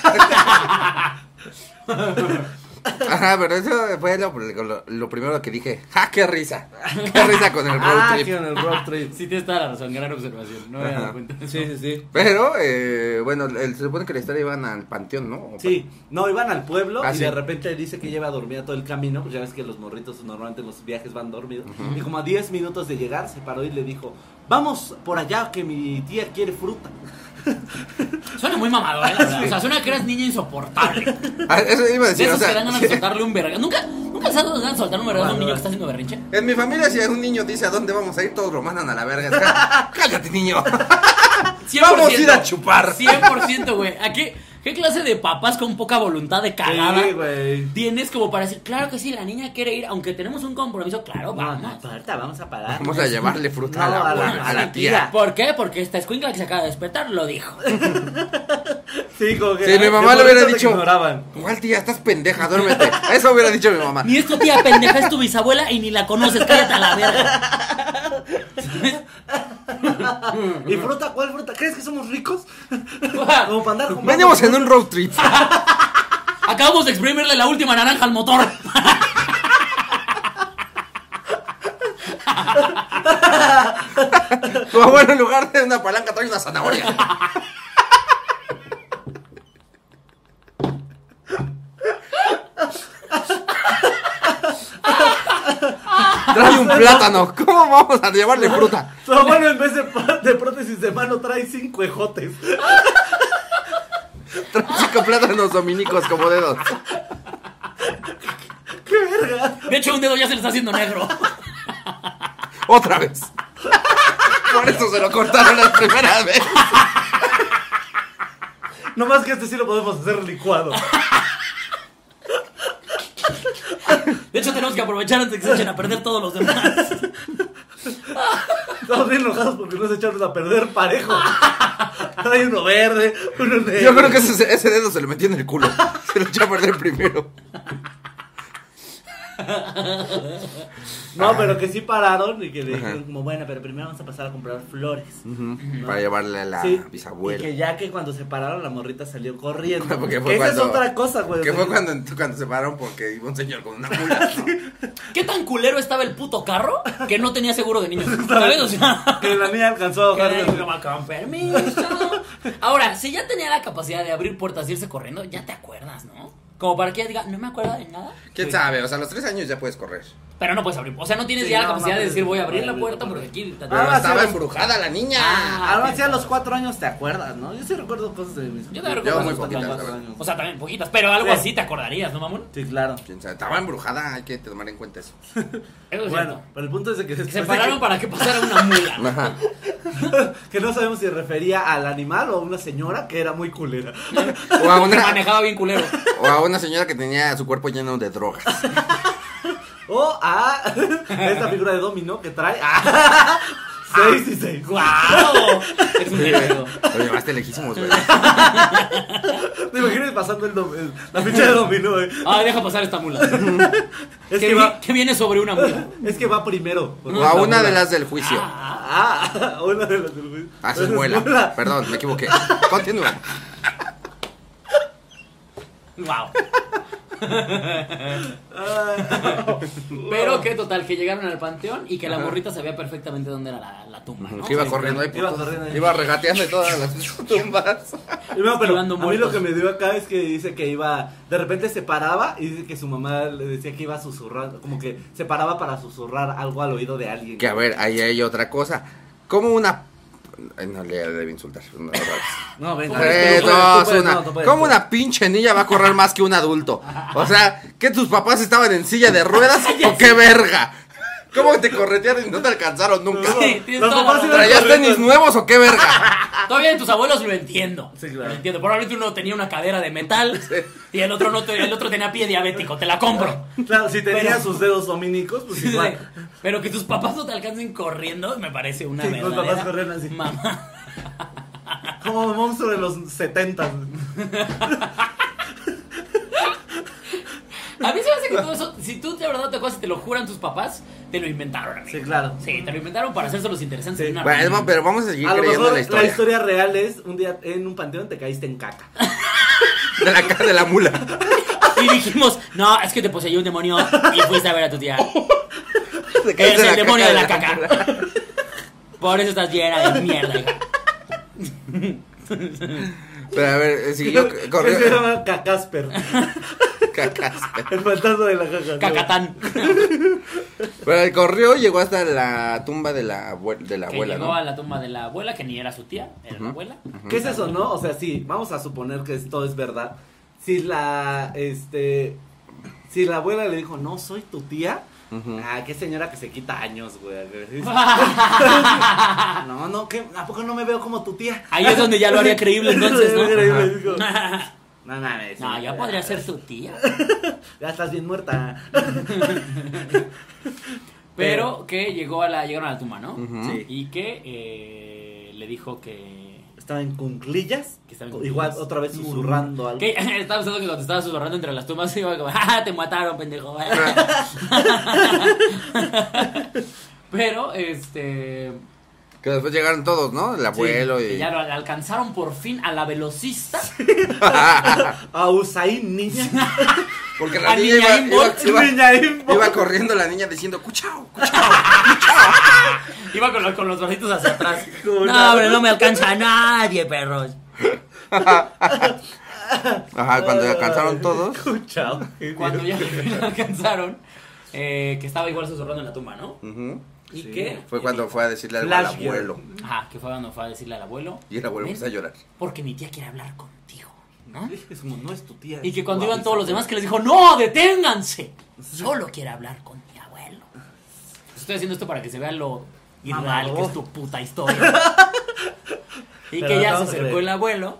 Ajá, pero eso fue lo, lo- lo primero que dije. ¡Ja, qué risa! ¡Qué risa con el *laughs* road Ah, trip! en el road trip. Sí, tienes toda la razón, gran observación. No me había dado cuenta. de eso. Sí, sí, sí. Pero, eh, bueno, el- se supone que la historia iban al panteón, ¿no? Sí, no, iban al pueblo Ah, y sí. de repente dice que lleva dormida todo el camino, pues ya ves que los morritos normalmente en los viajes van dormidos. Y como a 10 minutos de llegar se paró y le dijo, vamos por allá que mi tía quiere fruta. Suena muy mamado, ¿eh? La verdad. O sea, suena que eres niña insoportable. Ah, eso iba a De decir, o esos que sea, dan ganas de soltarle un verga. ¿Nunca, ¿Nunca has dado ganas de soltar un verga a un niño que está haciendo berrinche? en mi familia si un niño dice a dónde vamos a ir, todos lo mandan a la verga. O *laughs* Cállate, niño. *laughs* 100%. Vamos a ir a chupar. 100%, güey. ¿A qué, clase de papás con poca voluntad de cagada Sí, güey. tienes como para decir, claro que sí, la niña quiere ir, aunque tenemos un compromiso, claro, Vamos, vamos. ahorita vamos a parar. Vamos a llevarle fruta No, a, la, a la- abuela, a a la la tía. tía. ¿Por qué? Porque esta escuincla que se acaba de despertar lo dijo. *laughs* Sí, como que Sí, mi mamá le hubiera dicho. ¿cuál tía? Estás pendeja, duérmete. *laughs* Eso hubiera dicho mi mamá. Ni es tu tía pendeja, es tu bisabuela y ni la conoces, cállate a la verga. *laughs* *laughs* ¿Y fruta? ¿Cuál fruta? ¿Crees que somos ricos? *laughs* Como para andar Venimos en un road trip. *laughs* Acabamos de exprimirle la última naranja al motor. Tu abuelo en lugar de una palanca trae una zanahoria. Trae un *laughs* plátano. ¿Cómo vamos a llevarle fruta? Tu abuelo en vez de prótesis de mano trae cinco ejotes. *laughs* Trae cinco plátanos dominicos como dedos. ¡Qué verga! De hecho, un dedo ya se le está haciendo negro. Otra vez. Por eso se lo cortaron la primera vez. No más que este sí lo podemos hacer licuado. De hecho, tenemos que aprovechar antes de que se echen a perder todos los demás. Estamos bien enojados porque nos echaron a perder parejo. Trae uno verde, uno negro. Yo creo que ese, ese dedo se le metió en el culo. Se lo echó a perder primero. No, pero que sí pararon y que le dijeron como, bueno, pero primero vamos a pasar a comprar flores. ¿no? Para llevarle a la Sí, bisabuela. Y que ya que cuando se pararon la morrita salió corriendo. *laughs* Porque fue Que esa es cuando- otra cosa, güey. Que fue cuando, cuando se pararon porque iba un señor con una mula. ¿no? *laughs* ¿Qué tan culero estaba el puto carro que no tenía seguro de niños? *laughs* ¿Sabes? O sea, Que la niña alcanzó a bajar. con permiso. Ahora, si ya tenía la capacidad de abrir puertas y irse corriendo, ya te acuerdas, ¿no? Como para que ella diga, no me acuerdo de nada. ¿Quién sabe? O sea, a los tres años ya puedes correr. Pero no puedes abrir. O sea, no tienes Sí, ya no, la capacidad no de decir, voy a abrir la puerta porque aquí. Pero Ah, sí, estaba los- embrujada la niña. Ah, Ahora sí a los cuatro años te acuerdas, ¿no? Yo sí recuerdo cosas de mis Yo también Yo recuerdo muy poquitas. O sea, también poquitas, pero algo Sí. así te acordarías, ¿no, mamón? Sí, claro. ¿Quién sabe? Estaba embrujada, hay que tomar en cuenta eso. *laughs* Eso es Bueno, cierto. pero el punto es de que se pararon que- para que pasara una mula. *laughs* Ajá. *laughs* que no sabemos si refería al animal o a una señora que era muy culera. O a Que una, manejaba bien culero. o a una señora que tenía su cuerpo lleno de drogas. *laughs* O a *laughs* esta figura de dominó que trae ah, *laughs* seis y seis. ¡Guau! Es un genio. Lo llevaste lejísimos, güey. ¿Te imaginas pasando el, dom- el- la ficha de dominó? eh? Ah, deja pasar esta mula. Es que, que, vi- va, que viene sobre una mula. es que va primero. O a una de las del juicio. Ah, una de las del Ah, esa es muela. Perdón, me equivoqué. Continúa. *laughs* ¡Wow! Pero que total, que llegaron al panteón y que la morrita sabía perfectamente dónde era la, la tumba. ¿no? Que iba corriendo ahí. por Iba todo. corriendo ahí. Iba regateando en todas las *laughs* tumbas. Y no, pero a Esquivando mí lo muertos. que me dio acá es que dice que iba, de repente se paraba y dice que su mamá le decía que iba a susurrar, como que se paraba para susurrar algo al oído de alguien. Que a ver, ahí hay otra cosa. Como una. Ay, no le debe insultar. No. No, *laughs* venga. Tú puedes, dos, puedes, una. no, ¿Cómo una pinche niña va a correr más que un adulto? O sea, ¿que tus papás estaban en silla de ruedas *laughs* o qué verga? ¿Cómo te corretearon y no te alcanzaron nunca? Sí, tienes Los toda la papás razón. ¿Traías tenis nuevos o qué verga? *laughs* Todavía de tus abuelos lo entiendo. Sí, claro. Lo entiendo. Probablemente uno tenía una cadera de metal y el otro no te- el otro tenía pie diabético. Te la compro. Claro, si tenía Pero- sus dedos dominicos, pues igual. Pero que tus papás no te alcancen corriendo me parece una Sí, los verdadera papás corrían así. mamá. Como monstruo de los 70. que todo eso, si tú de verdad te acuerdas y te lo juran tus papás, te lo inventaron, amigo. Sí, claro. Sí, te lo inventaron para hacerse los interesantes Sí. una Bueno, pero vamos a seguir A lo creyendo mejor la historia. la historia real es un día en un panteón te caíste en caca. *laughs* De la cara de la mula. Y dijimos, no, es que te poseyó un demonio y fuiste a ver a tu tía. *laughs* Te Eres de el demonio de la caca caca. Por eso estás llena de mierda, hija. *laughs* Pero a ver, eh, siguió, *laughs* Se corrió. llama Cacasper. *laughs* Cacas. El fantasma de la caca. Cacatán. *laughs* Pero corrió y llegó hasta la tumba de la, abue- de la Que abuela, llegó ¿no? a la tumba de la abuela, que ni era su tía, era la abuela. ¿Qué es eso, no? O sea, sí, vamos a suponer que esto es verdad. Si la, este, si la abuela le dijo, no, soy tu tía. Ah, qué señora que se quita años, güey. *laughs* No, no, ¿qué? ¿a poco no me veo como tu tía? Ahí es donde ya lo haría creíble entonces, ¿no? *laughs* Creíble, digo. *laughs* No mames. No, ya podría ser su tía. Ya estás bien muerta. Pero que llegó a la, llegaron a la tumba, ¿no? Sí. Y que eh, le dijo que... Estaba en cunclillas. Que estaba en Igual otra vez susurrando algo. que *laughs* estaba pensando que cuando estaba susurrando entre las tumbas *laughs* iba como, ¡ah, te mataron, pendejo! *laughs* Pero, este... Que después llegaron todos, ¿no? El abuelo que y... ya lo alcanzaron por fin a la velocista. A Usain, niña. Porque la A niña iba, *laughs* iba, corriendo la niña diciendo, cuchao, *laughs* cuchao. Iba con los, con los bracitos hacia atrás. *laughs* No, hombre, no me alcanza nadie, perros. Ajá, cuando alcanzaron todos. Chao. Cuando ya alcanzaron, eh, que estaba igual susurrando en la tumba, ¿no? Y Sí. que... Fue cuando fue a decirle algo al abuelo. Ajá, que fue cuando fue a decirle al abuelo. Y el abuelo "Ven, empezó a llorar. Porque mi tía quiere hablar contigo, ¿no? Es como, no es tu tía. Y que cuando iban todos los demás que les dijo, no, deténganse. Solo quiere hablar con mi abuelo. Estoy haciendo esto para que se vea lo irreal que es tu puta historia. *laughs* y Pero que ya se acercó el abuelo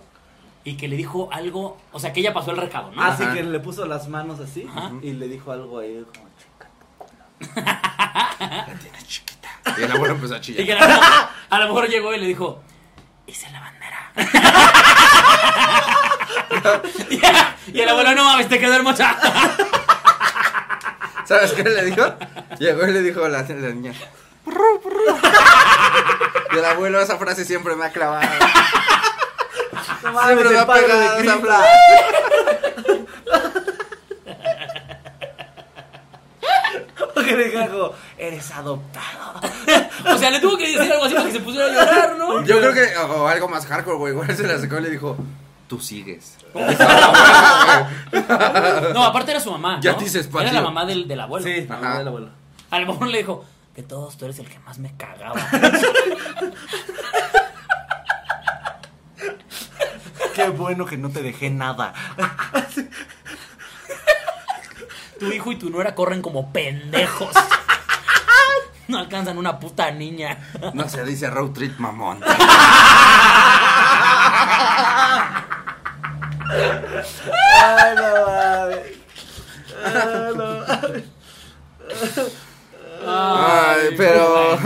y que le dijo algo, o sea, que ella pasó el recado, ¿no? Ah, sí, Ajá. que le puso las manos así Ajá. y le dijo algo ahí como *laughs* Tienes chiquita. Y el abuelo empezó a Y que chillar. a, a lo mejor llegó y le dijo, hice la bandera. *laughs* *laughs* y, el abuelo, no mames, te quedó hermosa. *laughs* ¿Sabes qué le dijo? Llegó y le dijo a la, la niña. Y el abuelo esa frase siempre me ha clavado. No Siempre me ha pegado esa frase. *laughs* Porque le dijo, eres adoptado. o sea, le tuvo que decir algo así para que se pusiera a llorar, ¿no? Yo creo que, o algo más hardcore, güey. Igual se la sacó y le dijo, tú sigues. *laughs* No, aparte era su mamá. Ya ¿no? te espacio. Era la mamá del, del abuelo. Sí, Ajá. mamá del abuelo. A lo mejor le dijo, de todos tú eres el que más me cagaba. *laughs* Qué bueno que no te dejé nada. tu hijo y tu nuera corren como pendejos. No alcanzan una puta niña. No se dice road trip, mamón. *laughs* Ay, no mames. Ay, no mames. Ay, pero.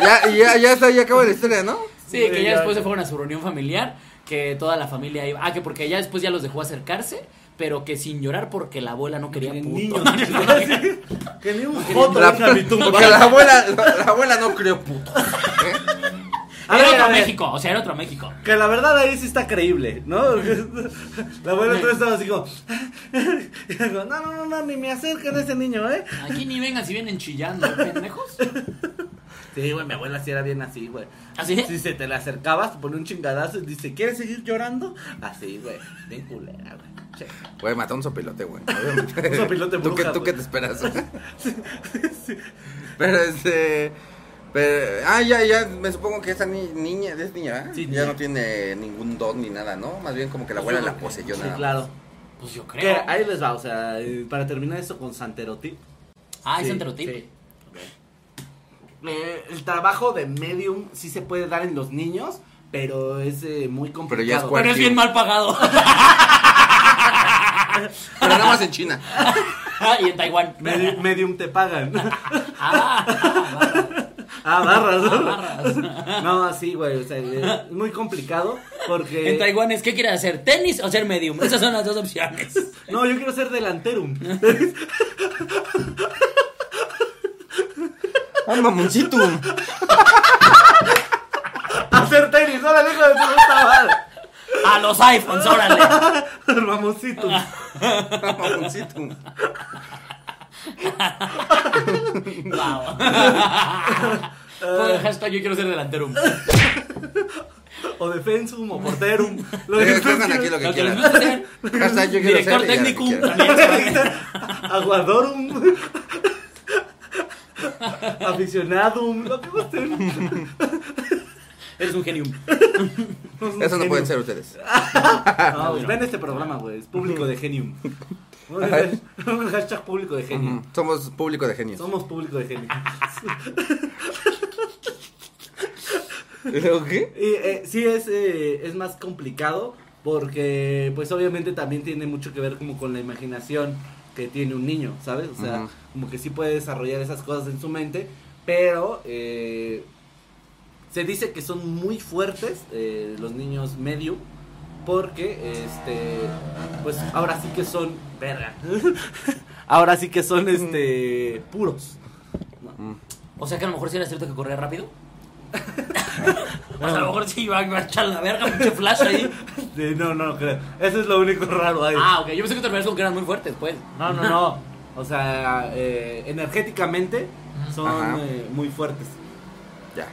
ya, ya, ya está, ya acabó la historia, ¿no? Sí, que ya después se fueron a su reunión familiar, que toda la familia iba. Ah, que porque ya después ya los dejó acercarse, pero que sin llorar porque la abuela no quería Que puto. niños. *laughs* Que ni un joto porque la abuela, la, la abuela no crió puto. ¿eh? Otro. México, o sea, era otro México. Que la verdad ahí sí está creíble, ¿no? *laughs* La abuela otra vez estaba así como. *laughs* y digo, no, no, no, no, ni me acerquen a ese niño, ¿eh? Aquí ni vengan si vienen chillando, *laughs* pendejos. Sí, güey, mi abuela sí era bien así, güey. ¿Así? Si se te le acercabas, te pone un chingadazo y dice, ¿quieres seguir llorando? Así, güey, bien culera, güey. Güey, mató un sopilote, güey. Un sopilote ¿Tú qué, bruja, ¿Tú qué te esperas? Pero este. Pero, ah, ya, ya, me supongo que esa ni- niña, es niña, ¿verdad? Sí, ya niña. no tiene ningún don ni nada, ¿no? Más bien como que la abuela la poseyó Sí, nada. más. claro. Pues yo Que creo. ahí les va, o sea, eh, para terminar esto con Santerotip. Ah, es Sí, enterotip. sí. Eh, el trabajo de medium sí se puede dar en los niños, pero es eh, muy complicado. ya es Pero es bien mal pagado. *laughs* Pero nada más en China. *laughs* Y en Taiwán. Medi- medium te pagan. Ah, ah, Ah, barras. *laughs* ¿no? Barras. No, así, güey. O sea, es muy complicado porque. En Taiwán es, ¿qué quieres hacer? ¿Tenis o ser medium? Esas son las dos opciones. No, yo quiero ser delanterum. *laughs* Ah, mamoncito. Hacer tenis, no la dejo de puta madre. A los iPhones, órale. *laughs* Mamoncito. Ah, mamoncito. Wow. Pon *laughs* el hashtag yo quiero ser delantero. O defensum o porterum. Lo que ustedes pongan aquí quieran. lo que Lo que les quieran. gusta hacer. Hashtag yo quiero Director ser técnico. Aguadorum. Aficionadum. Lo que gusten. Eres un genium. Eso no pueden ser ustedes. *laughs* No, ven este programa, güey. Es público de genium. Un *laughs* hashtag público de. Ujú. Somos público de genios. Somos público de genium. ¿Y luego qué? Y eh, sí es, eh, es más complicado porque pues obviamente también tiene mucho que ver como con la imaginación que tiene un niño, ¿sabes? O sea, Ujú. como que sí puede desarrollar esas cosas en su mente, pero eh, se dice que son muy fuertes eh, los niños medio porque este pues ahora sí que son verga. *laughs* ahora sí que son este puros. O sea que a lo mejor sí era cierto que corría rápido. *laughs* O sea, a lo mejor sí iba a echar la verga, pinche flash ahí. Sí, no, no, creo. Eso es lo único raro ahí. Ah, ok. Yo pensé que te refieres con que eran muy fuertes, pues. No, no, no. O sea, eh, energéticamente son eh, muy fuertes. Ya.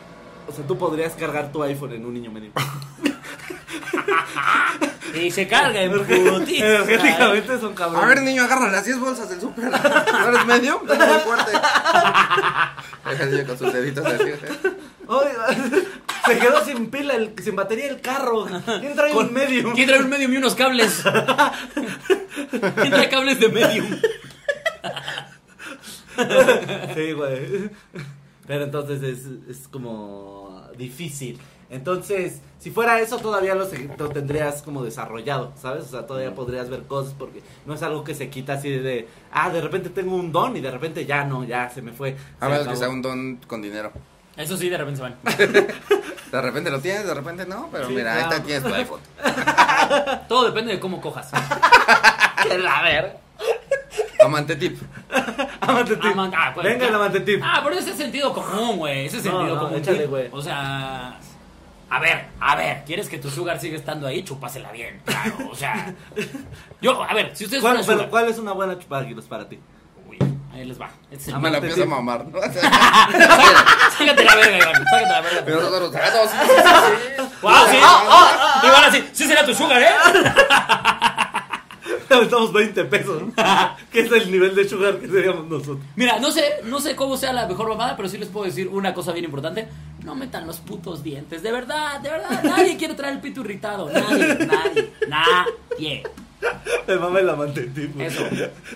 O sea, tú podrías cargar tu iPhone en un niño medio. *laughs* *laughs* Y se carga en putiza. energéticamente son cabrones. A ver, niño, agarra las 10 bolsas del súper. *laughs* ¿No eres medio? Está muy fuerte. Deja el niño con sus deditos así. Oiga, se quedó sin pila, el, sin batería el carro. ¿Quién trae un medio? ¿Quién trae un medium y unos cables? *laughs* ¿Quién trae cables de medium? Sí, güey. Pero entonces es, es como difícil. Entonces, si fuera eso, todavía lo, tendrías como desarrollado, ¿sabes? O sea, todavía podrías ver cosas porque no es algo que se quita así de, ah, de repente tengo un don y de repente ya no, ya se me fue. A menos que sea un don con dinero. Eso sí, de repente se van. *laughs* De repente lo tienes, de repente no. Pero Sí, mira, ahí está, tienes tu iPhone. *laughs* Todo depende de cómo cojas. *laughs* ¡Que la ver! Amante tip. Amante tip. Ah, pues, Venga, el amante tip. Ah, pero ese es sentido común, güey. Ese es No, sentido no, común. échale, güey. O sea. A ver, a ver, ¿quieres que tu sugar siga estando ahí? Chúpasela bien, claro. O sea. Yo, a ver, si ustedes ¿Cuál, pero, sugar. ¿Cuál es una buena chupaguilos para ti? Uy, ahí les va. Este es el Ah, me la empiezo a mamar, ¿no? *laughs* Sácate la verga, Iván. Sácate la verga. Pero nosotros, ah, no, sí, sí, sí, sí. ¡Wow! ¡Sí! Iván así, sí será tu sugar, ¿eh? Le *laughs* aventamos 20 pesos. *laughs* que es el nivel de sugar que seríamos nosotros. Mira, no sé, no sé cómo sea la mejor mamada, pero sí les puedo decir una cosa bien importante. No metan los putos dientes, de verdad, de verdad. Nadie quiere traer el pito irritado. Nadie, nadie, nadie. El mama el amante tip. güey. Eso.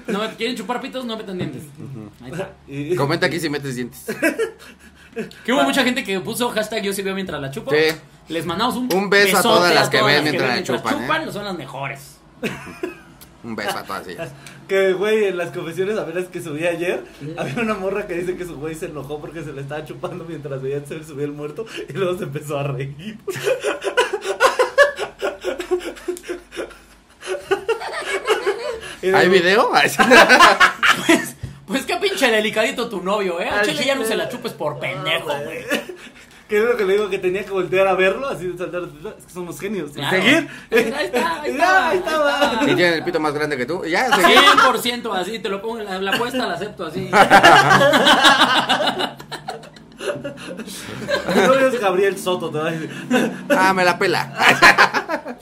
No, ¿Quieren chupar pitos? No metan dientes. Ahí está. Y- Comenta aquí si metes dientes. Que hubo mucha gente que puso hashtag yo sí veo mientras la chupo. Sí. Les mandamos un, Un beso a todas las que ven mientras la chupan, chupan. ¿eh? Son las mejores. *laughs* Un beso a todas ellas. *laughs* Que, güey, en las confesiones a veras que subí ayer, había una morra que dice que su güey se enojó porque se le estaba chupando mientras veía se le subía el muerto y luego se empezó a reír. *laughs* ¿Hay video? Sí. *laughs* Pues, pues qué pinche delicadito tu novio, ¿eh? Al Al chile ya no se la chupes por pendejo, güey. Que es lo que le digo que tenía que voltear a verlo, así de saltar. Es que somos genios. Y Claro. Seguir. Ahí está, ahí Y está, *laughs* ya, ahí estaba. está. Y tienen el pito más grande que tú. Ya, seguí. 100% así, te lo pongo en la, la apuesta, la acepto así. *laughs* Novio es Gabriel Soto, te va a decir. Ah, me la pela.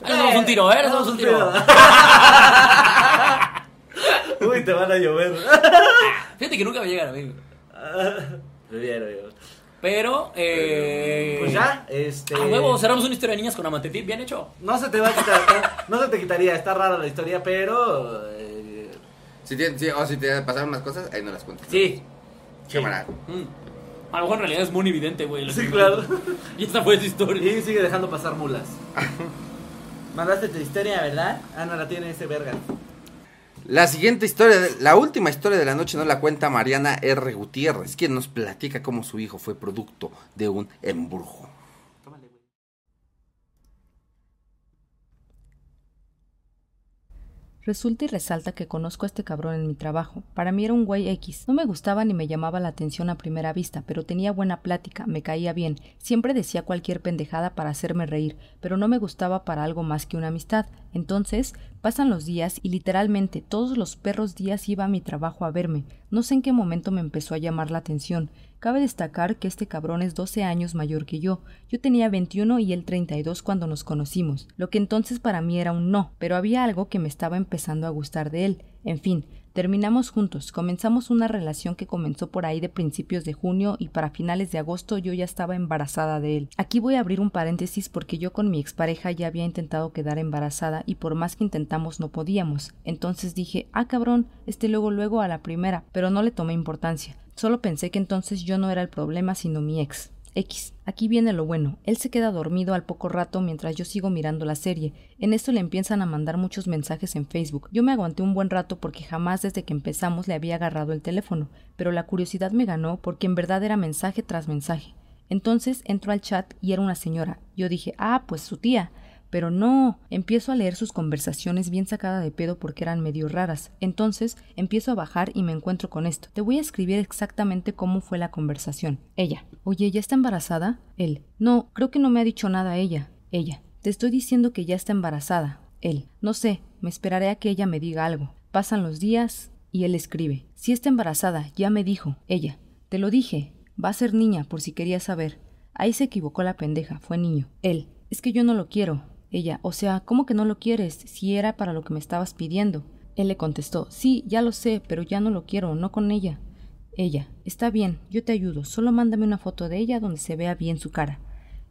*laughs* Damos un tiro, ¿eh? Nos damos un tiro. Uy, te van a llover. Fíjate que nunca me llegan a mí. Me vieron, yo. Pero, eh. Pues ya, este. A huevo, cerramos una historia de niñas con amante tip, bien hecho. No se te va a quitar, no se te quitaría, está rara la historia, pero. eh, Si tienen- sí, o si te pasaron más cosas, ahí no las cuentas. Sí. Cámara. Mm. A lo mejor en realidad es muy evidente, güey. lo sí, que- claro. *laughs* Y esta fue tu historia. Y sigue dejando pasar mulas. *laughs* Mandaste tu historia, ¿verdad? Ah, no la tiene ese verga. La siguiente historia, la última historia de la noche nos la cuenta Mariana R. Gutiérrez, quien nos platica cómo su hijo fue producto de un embrujo. Resulta y resalta que conozco a este cabrón en mi trabajo. Para mí era un güey X. No me gustaba ni me llamaba la atención a primera vista, pero tenía buena plática, me caía bien. Siempre decía cualquier pendejada para hacerme reír, pero no me gustaba para algo más que una amistad. Entonces, pasan los días y literalmente todos los perros días iba a mi trabajo a verme. No sé en qué momento me empezó a llamar la atención. Cabe destacar que este cabrón es 12 años mayor que yo. Yo tenía 21 y él 32 cuando nos conocimos, lo que entonces para mí era un no, pero había algo que me estaba empezando a gustar de él. En fin, terminamos juntos, comenzamos una relación que comenzó por ahí de principios de junio y para finales de agosto yo ya estaba embarazada de él. Aquí voy a abrir un paréntesis porque yo con mi expareja ya había intentado quedar embarazada y por más que intentamos no podíamos. Entonces dije, ah cabrón, este luego luego a la primera, pero no le tomé importancia. Solo pensé que entonces yo no era el problema sino mi ex. X. Aquí viene lo bueno. Él se queda dormido al poco rato mientras yo sigo mirando la serie. En esto le empiezan a mandar muchos mensajes en Facebook. Yo me aguanté un buen rato porque jamás desde que empezamos le había agarrado el teléfono, pero la curiosidad me ganó porque en verdad era mensaje tras mensaje. Entonces entro al chat y era una señora. Yo dije, ah, pues su tía. Pero no, empiezo a leer sus conversaciones bien sacada de pedo porque eran medio raras. Entonces empiezo a bajar y me encuentro con esto. Te voy a escribir exactamente cómo fue la conversación. Ella. Oye, ¿ya está embarazada? Él. No, creo que no me ha dicho nada ella. Ella. Te estoy diciendo que ya está embarazada. Él. No sé, me esperaré a que ella me diga algo. Pasan los días y él escribe. Si está embarazada, ya me dijo. Ella. Te lo dije. Va a ser niña, por si querías saber. Ahí se equivocó la pendeja, fue niño. Él. Es que yo no lo quiero. Ella, o sea, ¿cómo que no lo quieres si era para lo que me estabas pidiendo? Él le contestó, sí, ya lo sé, pero ya no lo quiero, no con ella. Ella, está bien, yo te ayudo, solo mándame una foto de ella donde se vea bien su cara.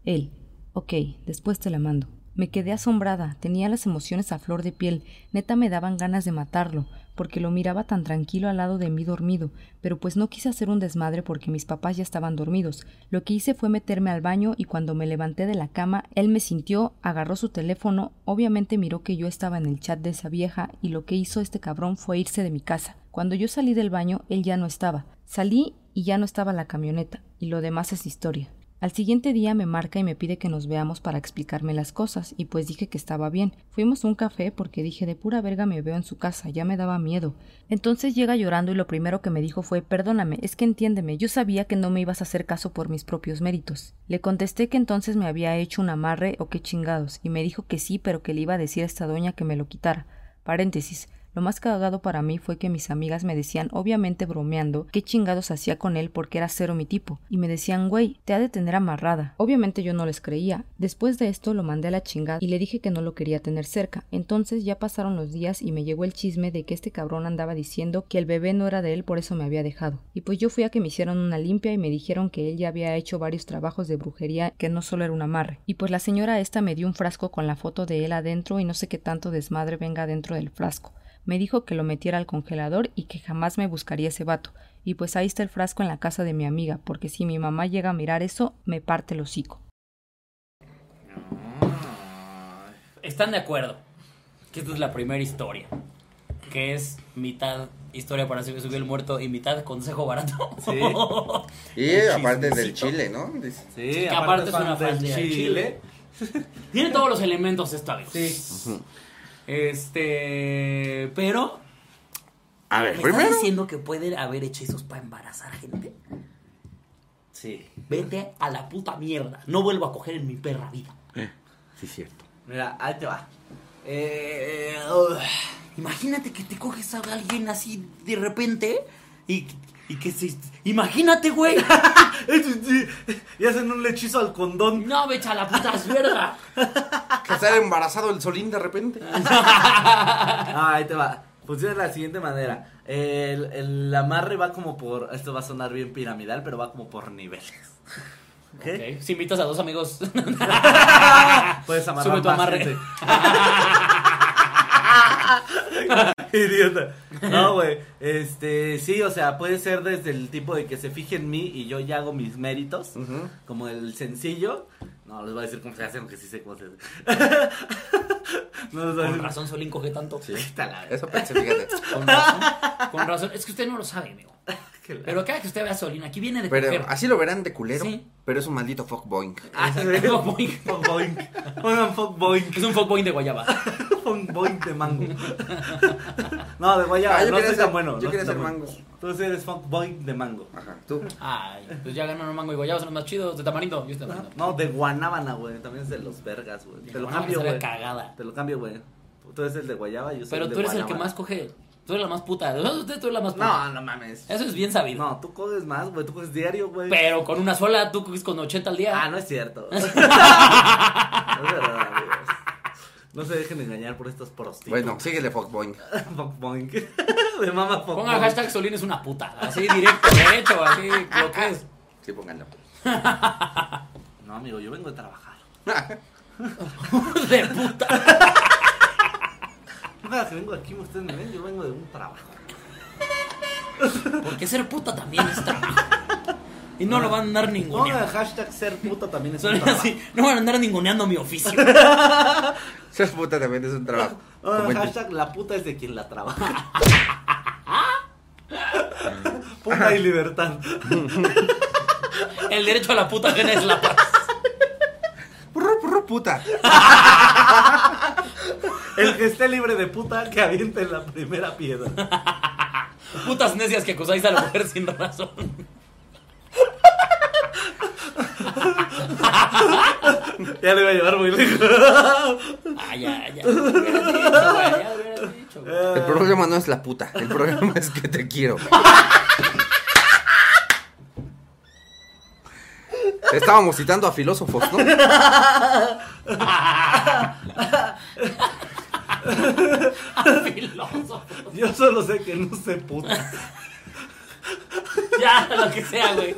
Él, ok, después te la mando. Me quedé asombrada, tenía las emociones a flor de piel, neta me daban ganas de matarlo, porque lo miraba tan tranquilo al lado de mí dormido, pero pues no quise hacer un desmadre porque mis papás ya estaban dormidos. Lo que hice fue meterme al baño y cuando me levanté de la cama, él me sintió, agarró su teléfono, obviamente miró que yo estaba en el chat de esa vieja y lo que hizo este cabrón fue irse de mi casa. Cuando yo salí del baño, él ya no estaba. Salí y ya no estaba la camioneta, y lo demás es historia. Al siguiente día me marca y me pide que nos veamos para explicarme las cosas, y pues dije que estaba bien. Fuimos a un café porque dije de pura verga me veo en su casa, ya me daba miedo. Entonces llega llorando y lo primero que me dijo fue perdóname, es que entiéndeme, yo sabía que no me ibas a hacer caso por mis propios méritos. Le contesté que entonces me había hecho un amarre o qué chingados, y me dijo que sí, pero que le iba a decir a esta doña que me lo quitara. Paréntesis. Lo más cagado para mí fue que mis amigas me decían, obviamente bromeando, qué chingados hacía con él porque era cero mi tipo. Y me decían, güey, te ha de tener amarrada. Obviamente yo no les creía. Después de esto lo mandé a la chingada y le dije que no lo quería tener cerca. Entonces ya pasaron los días y me llegó el chisme de que este cabrón andaba diciendo que el bebé no era de él, por eso me había dejado. Y pues yo fui a que me hicieron una limpia y me dijeron que él ya había hecho varios trabajos de brujería, que no solo era un amarre. Y pues la señora esta me dio un frasco con la foto de él adentro y no sé qué tanto desmadre venga dentro del frasco. Me dijo que lo metiera al congelador y que jamás me buscaría ese vato. Y pues ahí está el frasco en la casa de mi amiga, porque si mi mamá llega a mirar eso, me parte el hocico. Están de acuerdo que esta es la primera historia. Que es mitad historia para subir el muerto y mitad consejo barato. Sí. *laughs* Y aparte del chile, ¿no? Dice- Sí, Que aparte, aparte es una del fan de chile. chile. *laughs* Tiene todos los elementos esta vez. Sí. Este. Pero. A ¿Me ver, estás primero. diciendo que puede haber hechizos para embarazar gente? Sí. Vete a la puta mierda. No vuelvo a coger en mi perra vida. Sí, cierto. Mira, ahí te va. Eh, imagínate que te coges a alguien así de repente y, y que se. Imagínate, güey. *laughs* y hacen un hechizo al condón. No, vete a la puta mierda. *laughs* Que sale embarazado el solín de repente. *laughs* Ah, ahí te va. Funciona de la siguiente manera. El, el amarre va como por. Esto va a sonar bien piramidal, pero va como por niveles. ¿Ok? Ok, Si invitas a dos amigos. Puedes amarrar Sube tu amarre. *laughs* Idiota. No, güey. Este, sí, o sea, puede ser desde el tipo de que se fije en mí y yo ya hago mis méritos. Como el sencillo. No, les voy a decir cómo se hace, aunque sí sé cómo se hace. *laughs* no les voy a Con razón Solín coge tanto. Está la. Eso pensé, fíjate. Con razón. Con razón. Es que usted no lo sabe, amigo. *laughs* Pero cada que usted vea a Solín, aquí viene de Pero coger. así lo verán de culero, Sí. pero es un maldito fuckboing. Ah, sí. Fuckboing. Fuckboing. Es un fuckboing de guayaba. Fuckboing de mango. *laughs* No, de guayaba. Ah, yo no quería soy ser- tan bueno. yo no quería ser mango. bueno. Tú sí eres fuckboing de mango. Ajá, tú. Ay, pues ya ganaron mango y guayaba, son los más chidos. De tamarindo, yo estoy tamarindo. No, de guanábana, güey. También es de los vergas, güey. Te lo cambio, güey. cagada. Te lo cambio, güey. Tú eres el de guayaba, yo soy Pero el de tú eres el que más coge. Tú eres la más puta. *laughs* Ustedes, tú eres la más puta. No, no mames. Eso es bien sabido. No, tú coges más, güey. Tú coges diario, güey. Pero con una sola, tú coges con 80 al día. Ah, no es cierto. *laughs* no es verdad, amigos. No se dejen engañar por estos prostitutas. Bueno, síguele fuckboing. *laughs* Fuckboing. *laughs* De mama fuckboing. Ponga hashtag Solín es una puta. Así directo, derecho, así lo que es. Sí, pónganlo. *laughs* No, amigo, yo vengo de trabajar. De puta. Cada que vengo aquí, ustedes me ven, yo vengo de un trabajo. Porque ser puta también es trabajo. Y no lo van a andar Ponga ninguneando. hashtag ser puta también es un trabajo. no van a andar ninguneando mi oficio. Ser puta también es un trabajo. *laughs* El- hashtag la puta es de quien la trabaja. *laughs* puta y libertad. El derecho a la puta ajena es la paz. Purru, purru, puta. El que esté libre de puta, que aviente la primera piedra. Putas necias que acusáis a la mujer sin razón. *laughs* Ya le iba a llevar muy lejos. Ah, ya, ya. Lo dicho. Ya lo dicho, güey. El problema no es la puta, el problema es que te quiero. Estábamos citando a filósofos, ¿no? *laughs* Filósofo. Yo solo sé que no sé puta. Ya, lo que sea, güey.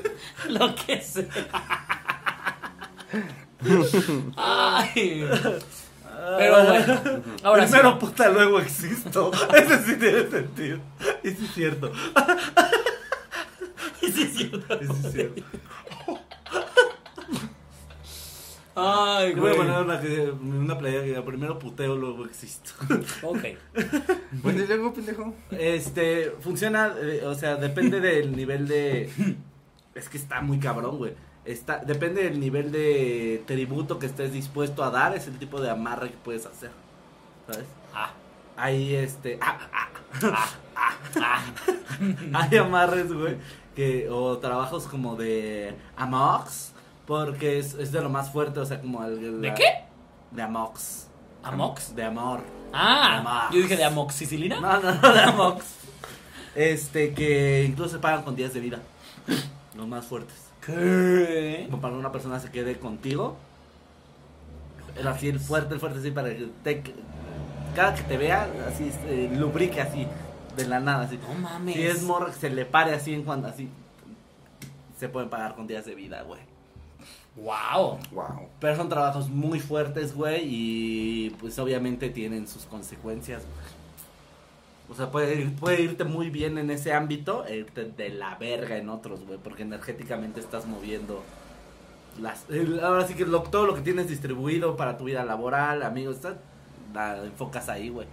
Lo que sea. Ay. Pero bueno, ahora sí. Primero puta, luego existo. *laughs* Ese sí tiene sentido. Y sí es cierto. Sí, es cierto. Ese sí es cierto. Ay, Yo voy a güey. poner una, una playa que diga, primero puteo, luego existo. *laughs* Ok. Bueno, y luego, pendejo. Este, funciona, eh, o sea, depende del nivel de... Es que está muy cabrón, güey. Está, depende del nivel de tributo que estés dispuesto a dar, es el tipo de amarre que puedes hacer. ¿Sabes? Ah, Ahí, este... ah, ah, ah, ah. *laughs* hay amarres, güey, que, o trabajos como de Amox, porque es, es de lo más fuerte, o sea, como el... ¿De la- qué? De Amox. ¿Amox? De amor. Ah, Amox. yo dije de amoxicilina. No, no, no, de Amox. Este, que incluso se pagan con días de vida. Los más fuertes. ¿Qué? Como para que una persona se quede contigo. Pero así el fuerte, el fuerte, así para que te, cada que te vea, así eh, lubrique así, de la nada, así. No mames. Si es morra que se le pare así en cuanto así, se pueden pagar con días de vida, güey. Wow. Wow. Pero son trabajos muy fuertes, güey, y pues obviamente tienen sus consecuencias. güey. O sea, puede, ir- puede irte muy bien en ese ámbito, e irte de la verga en otros, güey, porque energéticamente estás moviendo las... ahora sí que lo- todo lo que tienes distribuido para tu vida laboral, amigos, está- la enfocas ahí, güey.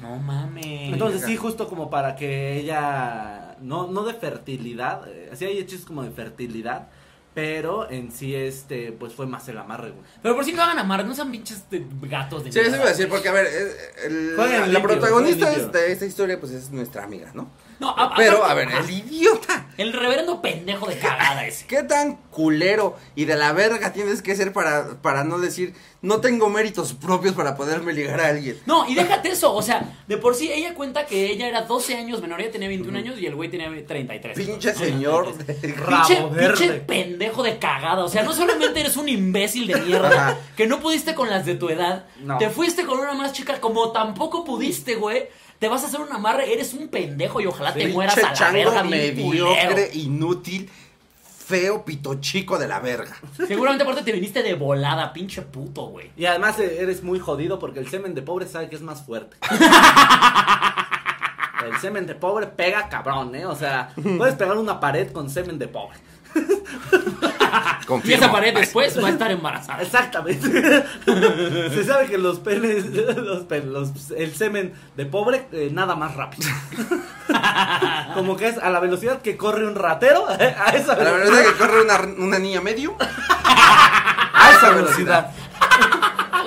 No mames. Entonces sí, justo como para que ella, no, no de fertilidad, eh, sí hay hechos como de fertilidad, pero en sí este, pues fue más el amarre, güey. Pero por si no hagan amar, no sean pinches de gatos de Sí, eso iba a decir, porque a ver, es- el- la, limpio, protagonista de esta historia, pues es nuestra amiga, ¿no? No, a- Pero, a ver, el idiota. El reverendo pendejo de cagada ese. *laughs* ¿Qué tan culero y de la verga tienes que ser para, para no decir, no tengo méritos propios para poderme ligar a alguien? No, y déjate eso, o sea, de por sí ella cuenta que ella era 12 años menor, ella tenía 21 años y el güey tenía 33. Pinche señor. Rabo Pinche, verde. pinche pendejo de cagada. O sea, no solamente eres un imbécil de mierda Ajá. que no pudiste con las de tu edad, No. te fuiste con una más chica, como tampoco pudiste, güey. Te vas a hacer un amarre, eres un pendejo y ojalá te mueras a la verga, mediocre, inútil, feo, pito chico de la verga. Seguramente aparte te viniste de volada, pinche puto, güey. Y además eh, eres muy jodido porque el semen de pobre sabe que es más fuerte. *laughs* El semen de pobre pega cabrón, ¿eh? O sea, puedes pegar una pared con semen de pobre. *laughs* Y Confirmo. esa pared después va a estar embarazada. Exactamente. Se sabe que los penes, los penes, los- el semen de pobre eh, nada más rápido. *laughs* Como que es a la velocidad que corre un ratero, ¿eh? *laughs* a esa A la velocidad. que corre una, una niña medio. A esa velocidad.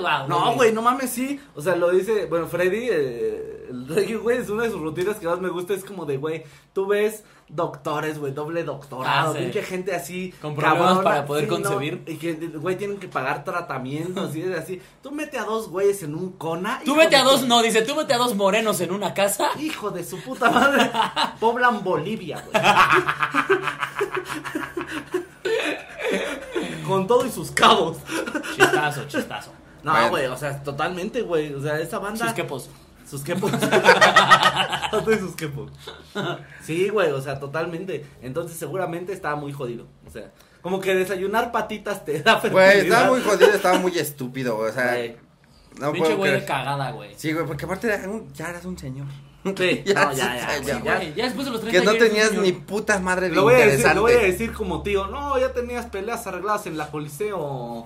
Wow, No, güey, no mames, sí. O sea, lo dice, bueno, Freddy, eh, el Reggie, güey, es una de sus rutinas que más me gusta. Es como de, güey, tú ves doctores, güey, doble doctorado, Ah, sí. pinche gente así. Con problemas para poder concebir. y que, güey, tienen que pagar tratamientos *laughs* y es así. Tú mete a dos güeyes en un cona. Tú de a dos, no, dice, tú vete a dos morenos en una casa. Hijo de su puta madre. *laughs* Poblan Bolivia, güey. *laughs* Con todo y sus cabos. Chistazo, chistazo. No, Bueno. güey, o sea, totalmente, güey. O sea, esa banda. Sus quepos. Sus quepos. *laughs* Todo y sus quepos. Sí, güey, o sea, totalmente. Entonces, seguramente estaba muy jodido. O sea, como que desayunar patitas te da Güey, fertilidad. estaba muy jodido, estaba muy estúpido, güey. O sea, Güey. no Pinche puedo güey de creer. cagada, güey. Sí, güey, porque aparte era un- ya eras un señor. Sí, Ya, *laughs* no, ya, ya, sí, ya, ya. Güey, ya después de los 30 Que no ya eres un tenías señor. ni puta madre de Lo voy, a decir, interesante. lo voy a decir como tío. No, ya tenías peleas arregladas en la Coliseo.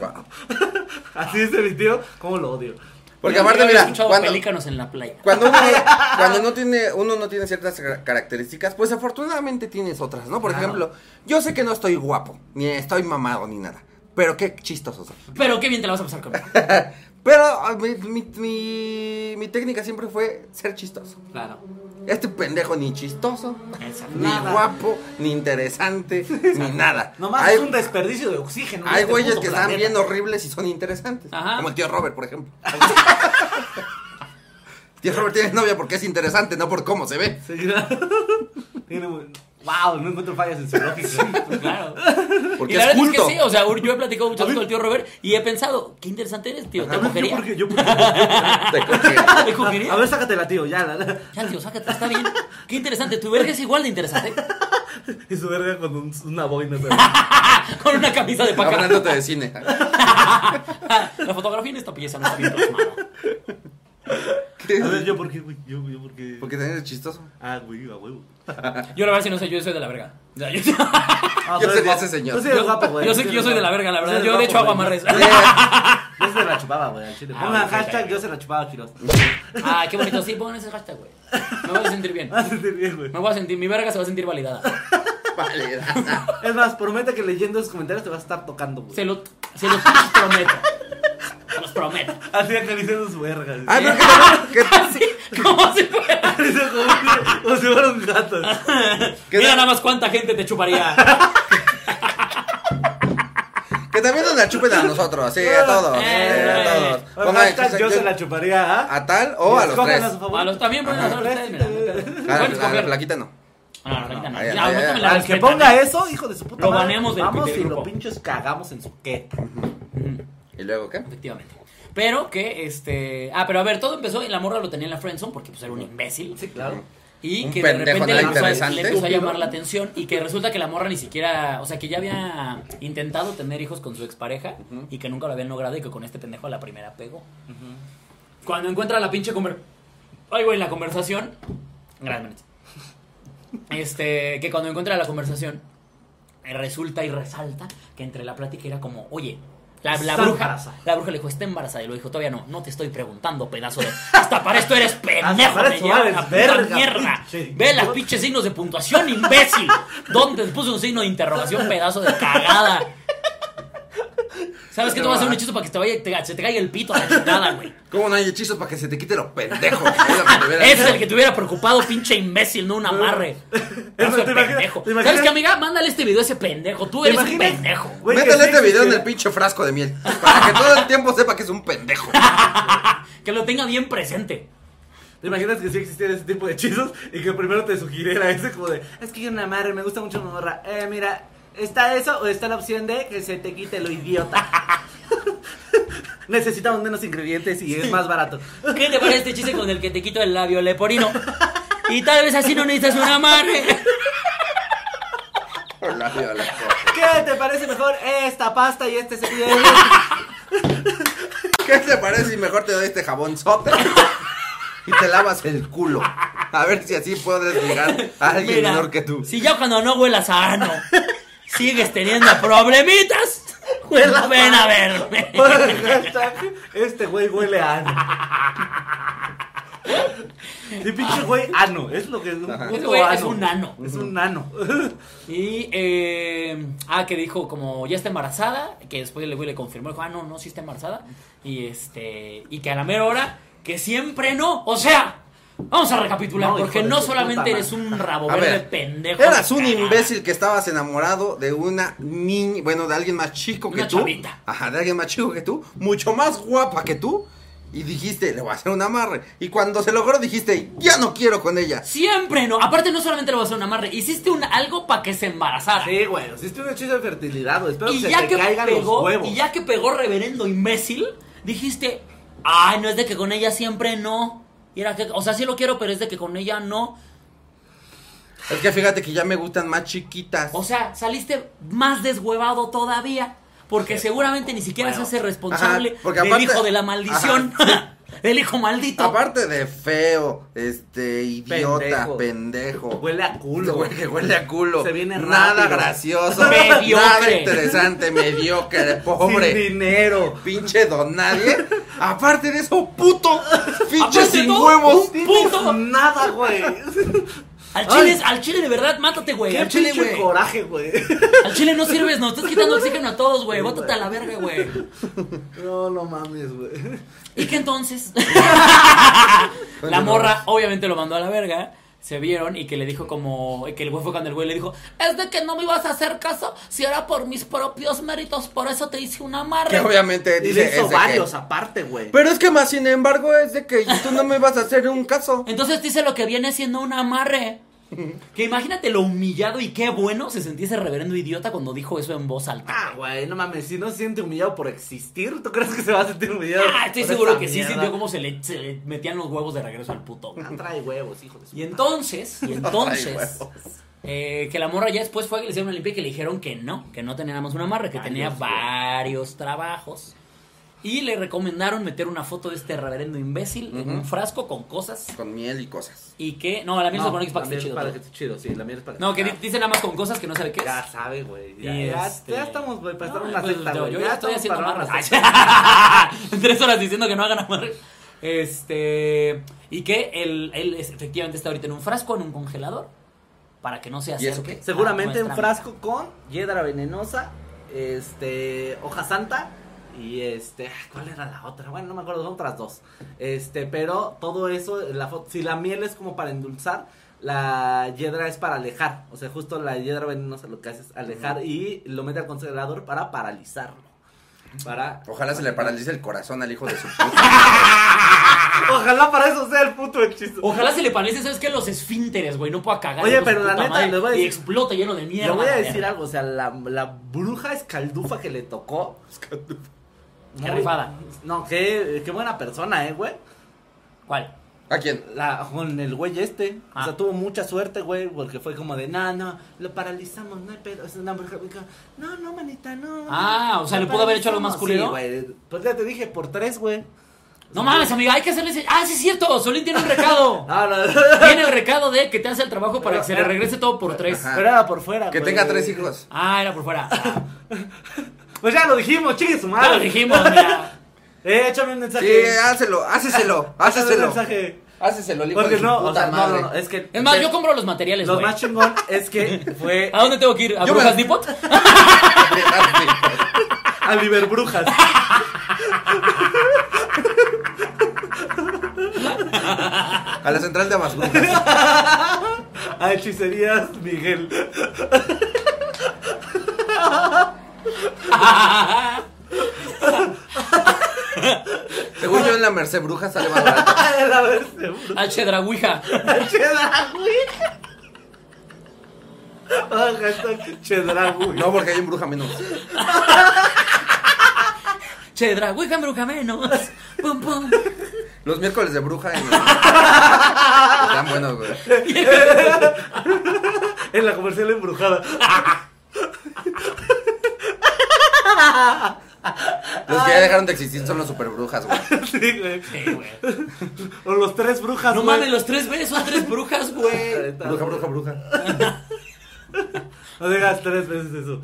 Guau. *laughs* Así dice mi tío. ¿Cómo lo odio? Porque aparte, mira, cuando, pelícanos en la playa. cuando, uno, *laughs* cuando no tiene, uno no tiene ciertas car- características, pues afortunadamente tienes otras, ¿no? Por Claro. ejemplo, yo sé que no estoy guapo, ni estoy mamado, ni nada. Pero qué chistoso soy. Pero qué bien te la vas a pasar conmigo. *laughs* Pero ah, mi, mi, mi- mi técnica siempre fue ser chistoso. Claro. Este pendejo ni chistoso, ni Nada. guapo, ni interesante, *laughs* ni nada. Nomás hay, es un desperdicio de oxígeno. en hay este güeyes que están bien horribles y son interesantes. Ajá. Como el tío Robert, por ejemplo. *laughs* *laughs* tío Robert tiene novia porque es interesante, no por cómo se ve. Sí, Tiene un- Wow, no encuentro fallas en su lógica. Pues claro. Porque y la es verdad culto. es que sí, o sea, yo he platicado mí- con el tío Robert y he pensado, qué interesante eres, tío, te cogería. Yo porque, yo porque- *laughs* Te coge. *laughs* ¿Te cogería? A ver, sácatela, tío, ya. la- la- Ya, tío, sácate, está bien. Qué interesante, tu verga es igual de interesante. *laughs* Y su verga con un- una boina. Con una camisa de paca. Hablándote de cine. La fotografía en esta pieza no está bien plasmada. A ver, yo por qué, güey. Yo, yo por qué. Porque también es chistoso. Ah, güey, a huevo. *laughs* Yo la verdad si no sé, yo soy de la verga. O sea, yo, *laughs* Ah, Yo sería ese señor. Tú sí eres yo- guapo, güey. yo Tú sé que yo soy de la verga, la verdad. Yo de hecho hago amarres. *laughs* Yo se la chupaba, güey, al chile. Ah, Pongan hashtag, yo se la chupaba Quiroz. Ah, qué bonito. Sí, pon ese hashtag, güey. Me voy a sentir bien. Va a sentir bien, güey. Me voy a sentir, mi verga se va a sentir validada. Vale. Es más, promete que leyendo esos comentarios te vas a estar tocando, güey. Se lo, se los prometo. Los prometo. Así acariciando su verga. así. Ah, pero que, *laughs* Así, como si fuera. Como, como si fuera un gato. Mira nada más cuánta gente te chuparía. que también nos la chupen a nosotros, sí, a todos. Eh, eh, a todos. Pongan hashtag yo se la chuparía ¿ah? a tal o a los tres. A los también pueden hacer ustedes, mira. A la, a la flaquita no. Ah, no, no. Ay, ay, ay, la Al que ponga ¿eh? eso, hijo de su puta Lo madre, baneamos del- Vamos del y grupo. lo pinches cagamos en su queta. ¿Y luego qué? Efectivamente. Pero que, este... Ah, pero a ver, todo empezó y la morra lo tenía en la friendzone porque pues era un imbécil. Sí, claro. Y Un que de pendejo, repente le empezó, a, interesante. le empezó a llamar la atención y que resulta que la morra ni siquiera, o sea, que ya había intentado tener hijos con su expareja y que nunca lo habían logrado y que con este pendejo a la primera pegó. Cuando encuentra la pinche conver... Ay, güey, la conversación... Gracias, Este, que cuando encuentra la conversación, resulta y resalta que entre la plática era como, oye, la, la bruja, embarazada. la bruja le dijo, está embarazada. Y lo dijo, todavía no, no te estoy preguntando, pedazo de. Hasta para esto eres *laughs* pendejo, para esto puta verga, mierda. pinche Ve las pinches signos de puntuación, imbécil. ¿Dónde te puso un signo de interrogación, pedazo de cagada? ¿Sabes qué? Te voy a hacer un hechizo para que te vaya, te- se te caiga el pito a la chingada, güey. ¿Cómo no hay hechizos para que se te quite lo pendejo? Ese es el que te hubiera preocupado, pinche imbécil, no un amarre. *laughs* De ¿te pendejo. ¿Sabes qué, amiga? Mándale este video a ese pendejo. Tú eres un pendejo. Métele sí este video en el pinche frasco de miel. Para que todo el tiempo sepa que es un pendejo. *laughs* Que lo tenga bien presente. ¿Te imaginas que sí existiera ese tipo de hechizos y que primero te sugiriera ese como de, es que yo una amarre, me gusta mucho una morra. Eh, mira, ¿está eso o está la opción de que se te quite lo idiota? *laughs* Necesitamos menos ingredientes y es más barato. ¿Qué te parece este chiste con el que te quito el labio leporino? Y tal vez así no necesitas un amarre. ¿Qué te parece mejor esta pasta y este cepillo? *laughs* ¿Qué te parece si mejor te doy este jabón sote? y te lavas el culo. A ver si así puedes llegar a alguien Mira, menor que tú. Si ya cuando no huelas a ano sigues teniendo problemitas, Huelas ven a verme. *laughs* Este güey huele a ano. Sí, pinche güey, ano. Es lo que es un Ese güey es ano. un ano. Es un nano. Y, eh, ah, que dijo como ya está embarazada, que después el güey le confirmó, dijo, ah, no, no, sí está embarazada. Y este, y que a la mera hora, que siempre no. O sea, vamos a recapitular, No, porque no solamente eres un rabo verde ver, pendejo. Eras un imbécil que estabas enamorado de una niña, bueno, de alguien más chico que Una tú. chavita. Ajá, de alguien más chico que tú, mucho más guapa que tú. Y dijiste, le voy a hacer un amarre. Y cuando se logró, dijiste, ya no quiero con ella. Siempre no. Aparte, no solamente le vas a hacer un amarre, hiciste un, algo para que se embarazara. Sí, güey. Hiciste un hechizo de fertilidad, güey. Espero y que se ya te que caigan los huevos. y ya que pegó reverendo imbécil, dijiste, ay, no es de que con ella siempre no. Y era que, o sea, sí lo quiero, pero es de que con ella no. Es que fíjate que ya me gustan más chiquitas. O sea, saliste más deshuevado todavía. Porque seguramente ni siquiera Bueno, se hace responsable ajá, porque del hijo de la maldición. *laughs* el hijo maldito. Aparte de feo, este, idiota, Pendejo. pendejo. Huele a culo. Güey, que huele a culo. Se viene Nada gracioso. Mediocre. Nada interesante, mediocre, pobre. Sin dinero. Pinche don nadie. Aparte de eso, puto. Pinche sin todo, huevos. un puto. *laughs* Nada, güey. Al chile, Ay. al chile de verdad, mátate, güey. Al chile, güey. coraje, güey. Al chile no sirves, nos estás *laughs* quitando oxígeno a todos, güey. Bótate a la verga, güey. No, no mames, güey. ¿Y qué entonces? *laughs* la morra obviamente lo mandó a la verga. Se vieron y que le dijo como que el güey fue cuando el güey le dijo, es de que no me ibas a hacer caso si era por mis propios méritos, por eso te hice un amarre. Que obviamente Y dice. le es hizo que- varios aparte, güey. Pero es que más sin embargo es de que tú no me vas a hacer un caso. Entonces dice lo que viene siendo un amarre. *laughs* Que imagínate lo humillado y qué bueno se sentía ese reverendo idiota cuando dijo eso en voz alta. Ah, güey, no mames, si no se siente humillado por existir, ¿tú crees que se va a sentir humillado? Ah, estoy seguro que sí sintió cómo se le, se le metían los huevos de regreso al puto. Ah, trae huevos, hijo de su Y entonces, y *laughs* entonces, eh, que la morra ya después fue que le hicieron una limpia y que le dijeron que no, que no tenía nada más un amarre, que Ay, tenía Dios varios trabajos. Y le recomendaron meter una foto de este reverendo imbécil en un frasco con cosas Con miel y cosas. y que, no, la miel se No, pone que es para que esté chido. para todo. que esté chido, sí, la miel es para No, que di- dice nada más con cosas que no sabe qué es. Ya sabe, güey. Ya, Y ya- este- ya estamos, güey, para estar No, en una pues, secta, yo, ya estoy haciendo secta. *laughs* Tres horas diciendo que no hagan amarres. Este. Y que él, él es- efectivamente está ahorita en un frasco, en un congelador. Para que no se ¿Y eso acerque. qué? Seguramente un frasco con hiedra venenosa, este, hoja santa y este, ¿cuál era la otra? Bueno, no me acuerdo, son otras dos. Este, pero todo eso, la si la miel es como para endulzar, la hiedra es para alejar. O sea, justo la hiedra venenosa lo que hace es alejar y lo mete al congelador para paralizarlo. Para Ojalá se le paralice el corazón al hijo de su *laughs* puta. Ojalá para eso sea el puto hechizo. Ojalá se le parece, ¿sabes qué? Los esfínteres, güey. No pueda cagar. Oye, pero la neta, voy a Y explota lleno de mierda. Le voy a decir algo, o sea, la, la bruja escaldufa que le tocó. Qué rifada. No, qué, qué buena persona, eh, güey. ¿Cuál? ¿A quién? La, con el güey este. Ah. O sea, tuvo mucha suerte, güey, porque fue como de, no, no, lo paralizamos, no hay pedo. Es una No, no, manita, no. Ah, o sea, ¿le pudo haber hecho algo más paralizamos". culero? Sí, güey. Pues ya te dije, por tres, güey. No mames, amiga, hay que hacerle ese... Ah, sí es cierto, Solín tiene un recado. *laughs* No, no, Tiene el recado de que te hace el trabajo para que se le regrese todo por tres. Ajá. Pero era por fuera, Que güey. tenga tres hijos. Ah, era por fuera. Ah, *laughs* Pues ya lo dijimos, chingue su ya madre. lo dijimos, mira. *laughs* Eh, échame un Sí, mensaje. hácelo, háceselo, *laughs* Échame un háceselo. mensaje. Háceselo, hijo Porque de su no, o sea, no, madre. no, no, es que. Es más, yo compro los materiales, Lo güey. más chingón *laughs* es que fue ¿A dónde tengo que ir? ¿A Yo Brujas me- Depot? a Liberbrujas. A la central de Amasbrujas. A hechicerías Miguel. *laughs* Según yo en la Merced Bruja sale más barato. *laughs* La Chedraguija. Chedragui. Ah, hashtag Chedragui. No, porque hay en Bruja menos. Chedraguija en Bruja menos. Pum, pum. Los miércoles de Bruja en... Están buenos, güey. En la comercial embrujada. *laughs* Los que ya dejaron de existir son los super brujas, güey. *laughs* Sí, güey. Sí, güey. O los tres brujas, No güey. mames, los tres veces son tres brujas, güey. *laughs* Bruja, bruja, bruja. No digas tres veces eso.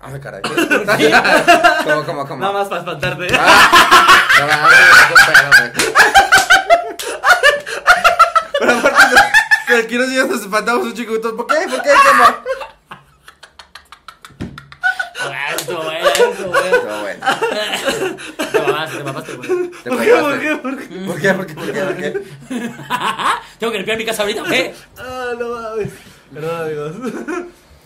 Ay, caray. *laughs* ¿Cómo, cómo, cómo? Nada más para espantarte. No, no, no, no. Pero aparte, que aquí nos ya nos espantamos un chico. ¿Por qué? ¿Por qué? ¿Cómo? Esto, güey, esto, güey. No, bueno. Te mamaste, te mamaste, güey. Te ¿Por qué? ¿Por qué? ¿Por qué? ¿Por qué? ¿Por qué? ¿Por qué? ¿Por *laughs* qué? Tengo que limpiar mi casa ahorita, ¿qué? Ah, no mames. Perdón, amigos.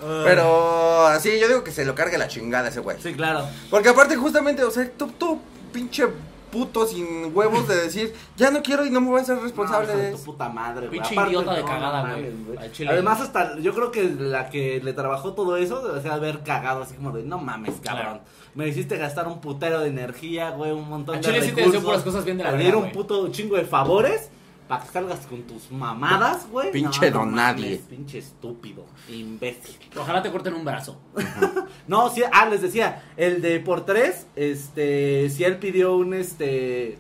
Ah. Pero así, yo digo que se lo cargue la chingada ese güey. Sí, claro. Porque aparte, justamente, o sea, tú, tú, pinche puto sin huevos de decir, ya no quiero y no me voy a ser responsable No, de eso. puta madre, güey. Pinche Aparte, idiota de no, cagada, güey. Además, hasta yo creo que la que le trabajó todo eso debe ser haber cagado así como de no mames, cabrón. Claro. Me hiciste gastar un putero de energía, güey, un montón Al de chile sí te recursos. puras cosas bien de la verga, un puto chingo de favores para que salgas con tus mamadas, güey. Pinche No, no don nadie. mames, Pinche estúpido, imbécil. Ojalá te corten un brazo. *laughs* No, sí, ah, les decía, el de por tres, este, si él pidió un, este,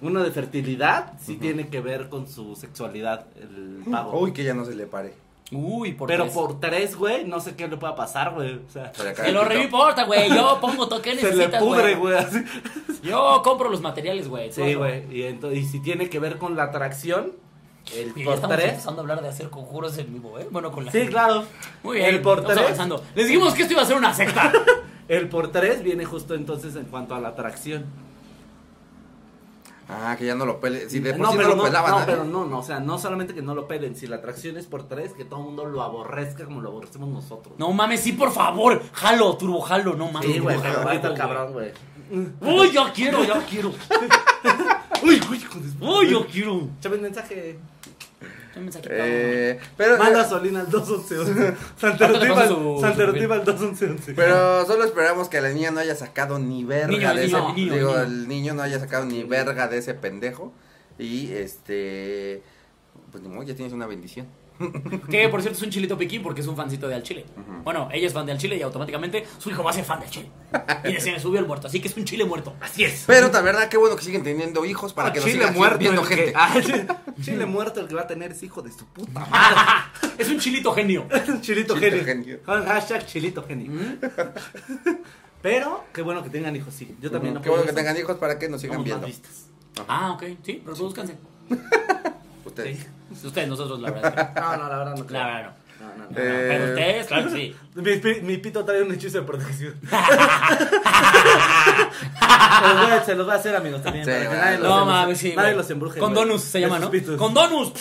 uno de fertilidad, sí tiene que ver con su sexualidad, el pago. Uy, que ya no se le pare. Uy, por Pero tres. por tres, güey, no sé qué le pueda pasar, güey, o sea, Se Que lo pito. re importa, güey. Yo pongo toque *laughs* se le necesitas, pudre, güey. Yo compro los materiales, güey. Sí, güey, y, y si tiene que ver con la atracción, el Y por estamos tres. empezando a hablar de hacer conjuros en vivo, ¿eh? Bueno, con la Sí, claro. Muy bien, El por tres. avanzando. Les dijimos que esto iba a ser una secta. *laughs* El por tres viene justo entonces en cuanto a la atracción. Ah, que ya no lo pele. Si de por no, sí no pero lo no, pelaba no, nadie. pero no, no, o sea, no solamente que no lo pelen, si la atracción es por tres, que todo el mundo lo aborrezca como lo aborrecemos nosotros. No mames, sí, por favor. Jalo, turbo jalo, no mames. Sí, güey, pero jalo, ahorita el cabrón, güey. Uy, ya quiero, ya quiero. *laughs* Uy, uy, Uy, yo quiero. Un mensaje. Eh, pero, Manda Solina al 21111. *laughs* Santerotipa pasa al su- Santerotipa al 21111. pero solo esperamos que la niña no haya sacado ni verga Niño, de niño, ese. niño, digo, niño. el niño no haya sacado ni verga de ese pendejo. Y este. Pues ni modo, ya tienes una bendición. *laughs* Que por cierto es un chilito piquín porque es un fancito de Al Chile. Bueno, ella es fan de Al Chile y automáticamente su hijo va a ser fan de Al Chile. Y se me subió el muerto, así que es un chile muerto. Así es. Pero la verdad, qué bueno que siguen teniendo hijos para Ah, que nos Chile sigan muerto viendo gente. Que, ah, *laughs* Chile muerto el que va a tener es hijo de su puta *laughs* madre. Es un chilito genio. Chilito Chilito genio. genio. Con hashtag chilito genio. Pero, qué bueno que tengan hijos, sí. Yo también no Qué bueno que tengan hijos para que nos sigan más viendo. vistas. Ah, ok, sí, reproduzcanse. Ustedes. Sí. *laughs* Ustedes, nosotros, la verdad. *laughs* No, no, la verdad no creo. La verdad, no. No, no, no. No, Pero Eh, ustedes, claro que sí. *laughs* Mi, pi- mi pito trae un hechizo de protección. se, los voy a, se los voy a hacer, amigos, también. Sí, nadie los No mames, sí. Nadie los embruje. Con güey, donus se llama, ¿no? pitos. Con donus.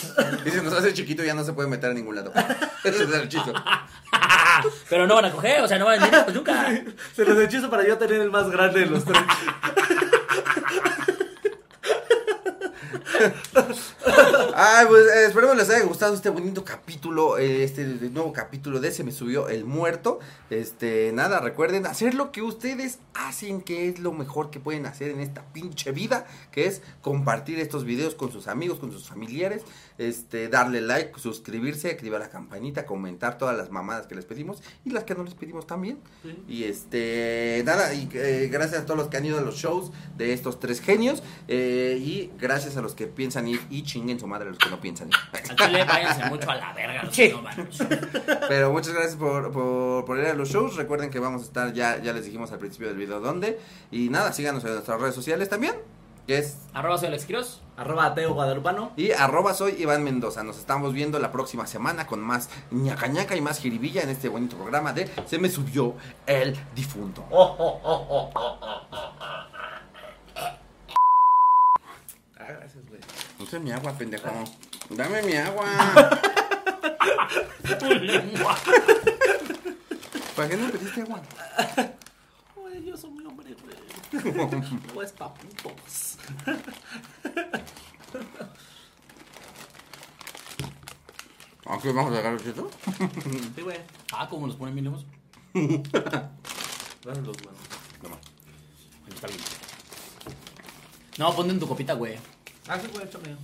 Y si nos hace chiquito ya no se puede meter a ningún lado. Ese es el hechizo. Pero no van a coger, o sea, no van a venir pues nunca. Se los hechizo para yo tener el más grande de los tres. Ay, pues eh, les haya gustado este bonito capítulo, eh, este nuevo capítulo de Se me subió el muerto. Este, nada, recuerden hacer lo que ustedes hacen, que es lo mejor que pueden hacer en esta pinche vida, que es compartir estos videos con sus amigos, con sus familiares, este, darle like, suscribirse, activar la campanita, comentar todas las mamadas que les pedimos y las que no les pedimos también. Y este, nada, y eh, gracias a todos los que han ido a los shows de estos tres genios eh, y gracias a los que piensan ir y chinguen su madre a los que no piensan ir. Al chile váyanse mucho a la verga. los Sí. Pero muchas gracias por, por, por ir a los shows. Recuerden que vamos a estar, ya, ya les dijimos al principio del video dónde. Y nada, síganos en nuestras redes sociales también. Que es Arroba soy Alex Quiroz. Arroba ateo guadalupano. y arroba soy Iván Mendoza. Nos estamos viendo la próxima semana con más ñaca ñaca y más jiribilla en este bonito programa de Se me subió el difunto. Ah, gracias, güey. Dame mi agua, pendejo. Dame mi agua. *laughs* ¿Para qué no pediste agua? Güey, yo soy muy hombre, güey. *laughs* Pues paputos. Aquí *laughs* vamos a dejar el chito. Sí, güey. Ah, como los ponen bien lejos. *laughs* Dame los huevos. Ahí está bien. No, ponte en tu copita, güey. Ah, sí, güey, échame.